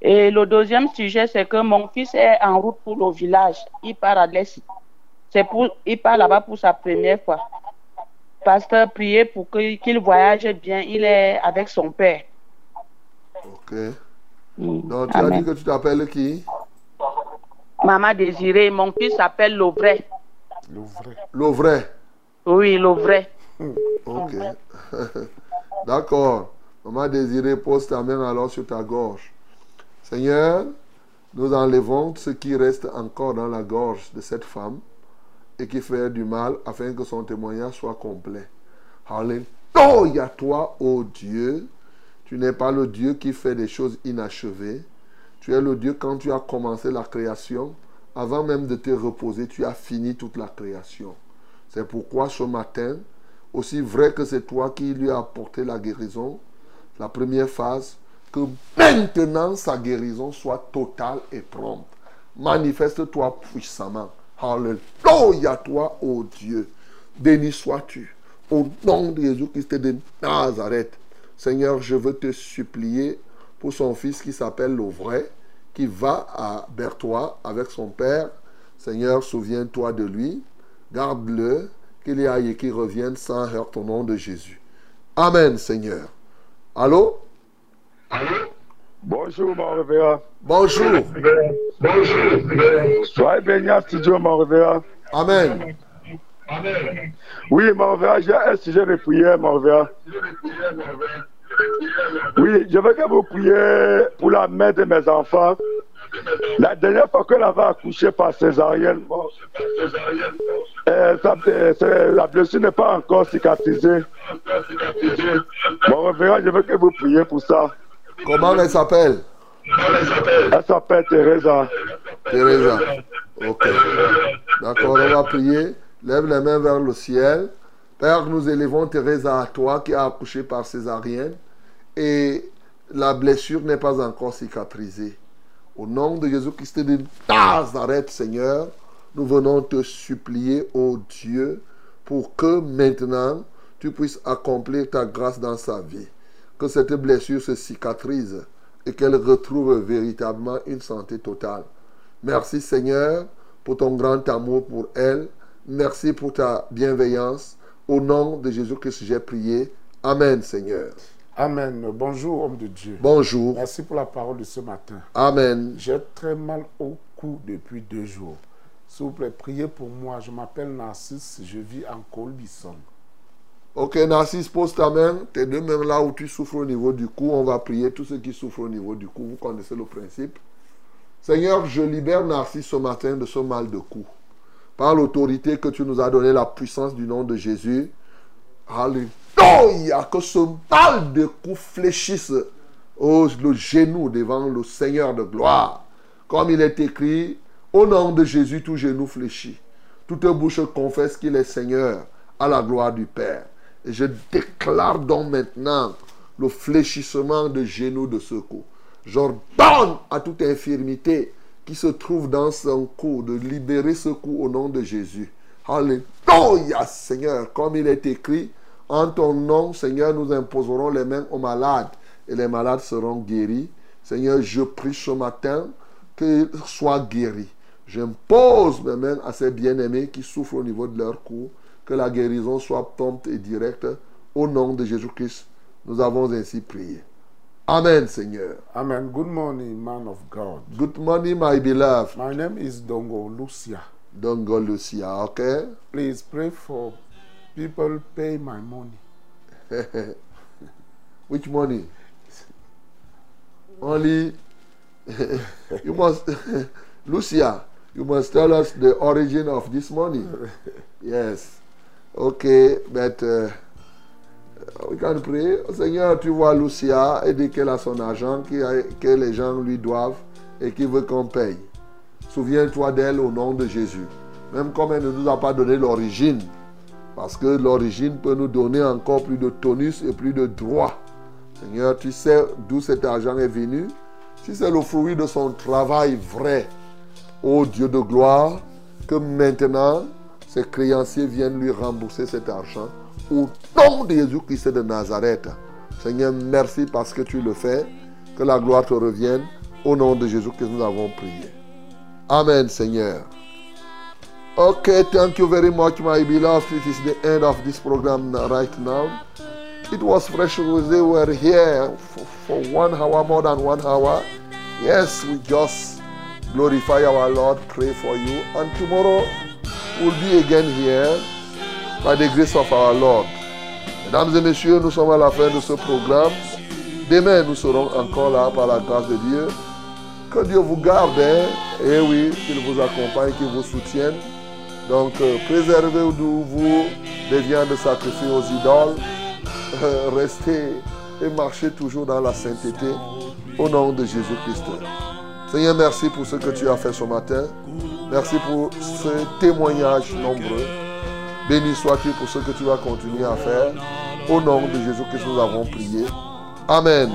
Et le deuxième sujet, c'est que mon fils est en route pour le village. Il part à l'est. C'est pour, il part là-bas pour sa première fois. Pasteur, priez pour que- qu'il voyage bien. Il est avec son père. Ok. Mm. Donc, tu as dit que tu t'appelles qui? Maman désirée, mon fils s'appelle Lovray. Le vrai. Le vrai. Oui, Lovray. Ok. D'accord. Maman désirée, pose ta main alors sur ta gorge. Seigneur, nous enlevons ce qui reste encore dans la gorge de cette femme et qui fait du mal afin que son témoignage soit complet. Alléluia, toi, ô Dieu. Tu n'es pas le Dieu qui fait des choses inachevées. Tu es le Dieu quand tu as commencé la création. Avant même de te reposer, tu as fini toute la création. C'est pourquoi ce matin, aussi vrai que c'est toi qui lui as apporté la guérison, la première phase, que maintenant sa guérison soit totale et prompte. Manifeste-toi puissamment. Alléluia toi, ô Dieu. Béni sois-tu. Au nom de Jésus-Christ de Nazareth. Seigneur, je veux te supplier pour son fils qui s'appelle le vrai, qui va à Bertois avec son père. Seigneur, souviens-toi de lui. Garde-le, qu'il y aille et qu'il revienne sans heurte au nom de Jésus. Amen, Seigneur. Allô? Bonjour, mon révérend. Bonjour. Bonjour. Soyez béni en studio, mon révérend. Amen. Oui, mon révérend, j'ai un sujet de prière, mon révérend. Oui, je veux que vous priez pour la mère de mes enfants. La dernière fois qu'elle avait accouché par césarienne, bon, euh, euh, la blessure n'est pas encore cicatrisée. Révérend, je veux que vous priez pour ça. Comment elle s'appelle? Elle s'appelle Teresa. Teresa. Ok. D'accord, on va prier. Lève les mains vers le ciel. Père, nous élevons Teresa à toi qui a accouché par césarienne et la blessure n'est pas encore cicatrisée. Au nom de Jésus-Christ de Nazareth, Seigneur, nous venons te supplier, ô Dieu, pour que maintenant tu puisses accomplir ta grâce dans sa vie. Que cette blessure se cicatrise et qu'elle retrouve véritablement une santé totale. Merci Seigneur pour ton grand amour pour elle. Merci pour ta bienveillance. Au nom de Jésus-Christ, j'ai prié. Amen Seigneur. Amen. Bonjour, homme de Dieu. Bonjour. Merci pour la parole de ce matin. Amen. J'ai très mal au cou depuis deux jours. S'il vous plaît, priez pour moi. Je m'appelle Narcisse. Je vis en Colbisson. Ok, Narcisse, pose ta main. Tes deux mains là où tu souffres au niveau du cou. On va prier tous ceux qui souffrent au niveau du cou. Vous connaissez le principe. Seigneur, je libère Narcisse ce matin de ce mal de cou. Par l'autorité que tu nous as donné, la puissance du nom de Jésus. Alléluia. Que ce mal de cou fléchisse le genou devant le Seigneur de gloire. Comme il est écrit, au nom de Jésus, tout genou fléchit. Toute bouche confesse qu'il est Seigneur à la gloire du Père. Et je déclare donc maintenant le fléchissement de genoux de ce cou. J'ordonne à toute infirmité qui se trouve dans son cou de libérer ce cou au nom de Jésus. Alléluia, Seigneur. Comme il est écrit, en ton nom, Seigneur, nous imposerons les mains aux malades et les malades seront guéris. Seigneur, je prie ce matin qu'ils soient guéris. J'impose mes mains à ces bien-aimés qui souffrent au niveau de leur cou, que la guérison soit prompte et directe. Au nom de Jésus-Christ, nous avons ainsi prié. Amen, Seigneur. Amen. Good morning, man of God. Good morning, my beloved. My name is Dongo Lucia. Dongo Lucia, okay? Please pray for people pay my money. Which money? Only you must, Lucia, you must tell us the origin of this money. Yes. Okay, but uh, we can pray. Seigneur, tu vois Lucia et dit qu'elle a son argent qui a- que les gens lui doivent et qui veut qu'on paye. Souviens-toi d'elle au nom de Jésus. Même comme elle ne nous a pas donné l'origine. Parce que l'origine peut nous donner encore plus de tonus et plus de droit. Seigneur, tu sais d'où cet argent est venu. Si c'est le fruit de son travail vrai, ô Dieu de gloire, que maintenant ses créanciers viennent lui rembourser cet argent. Au nom de Jésus-Christ de Nazareth. Seigneur, merci parce que tu le fais. Que la gloire te revienne. Au nom de Jésus que nous avons prié. Amen, Seigneur. Okay, thank you very much, my beloved. It is the end of this program right now. It was Fresh. They were here for, for one hour, more than one hour. Yes, we just glorify our Lord, pray for you. And tomorrow we'll be again here by the grace of our Lord. Mesdames et messieurs, nous sommes à la fin de ce programme. Demain, nous serons encore là par la grâce de Dieu. Que Dieu vous garde, hein. et oui, qu'il vous accompagne, qu'il vous soutienne. Donc, euh, préservez-vous des viandes sacrifiées aux idoles. Euh, restez et marchez toujours dans la sainteté au nom de Jésus-Christ. Seigneur, merci pour ce que tu as fait ce matin. Merci pour ce témoignage nombreux. Béni sois-tu pour ce que tu vas continuer à faire. Au nom de Jésus-Christ, nous avons prié. Amen.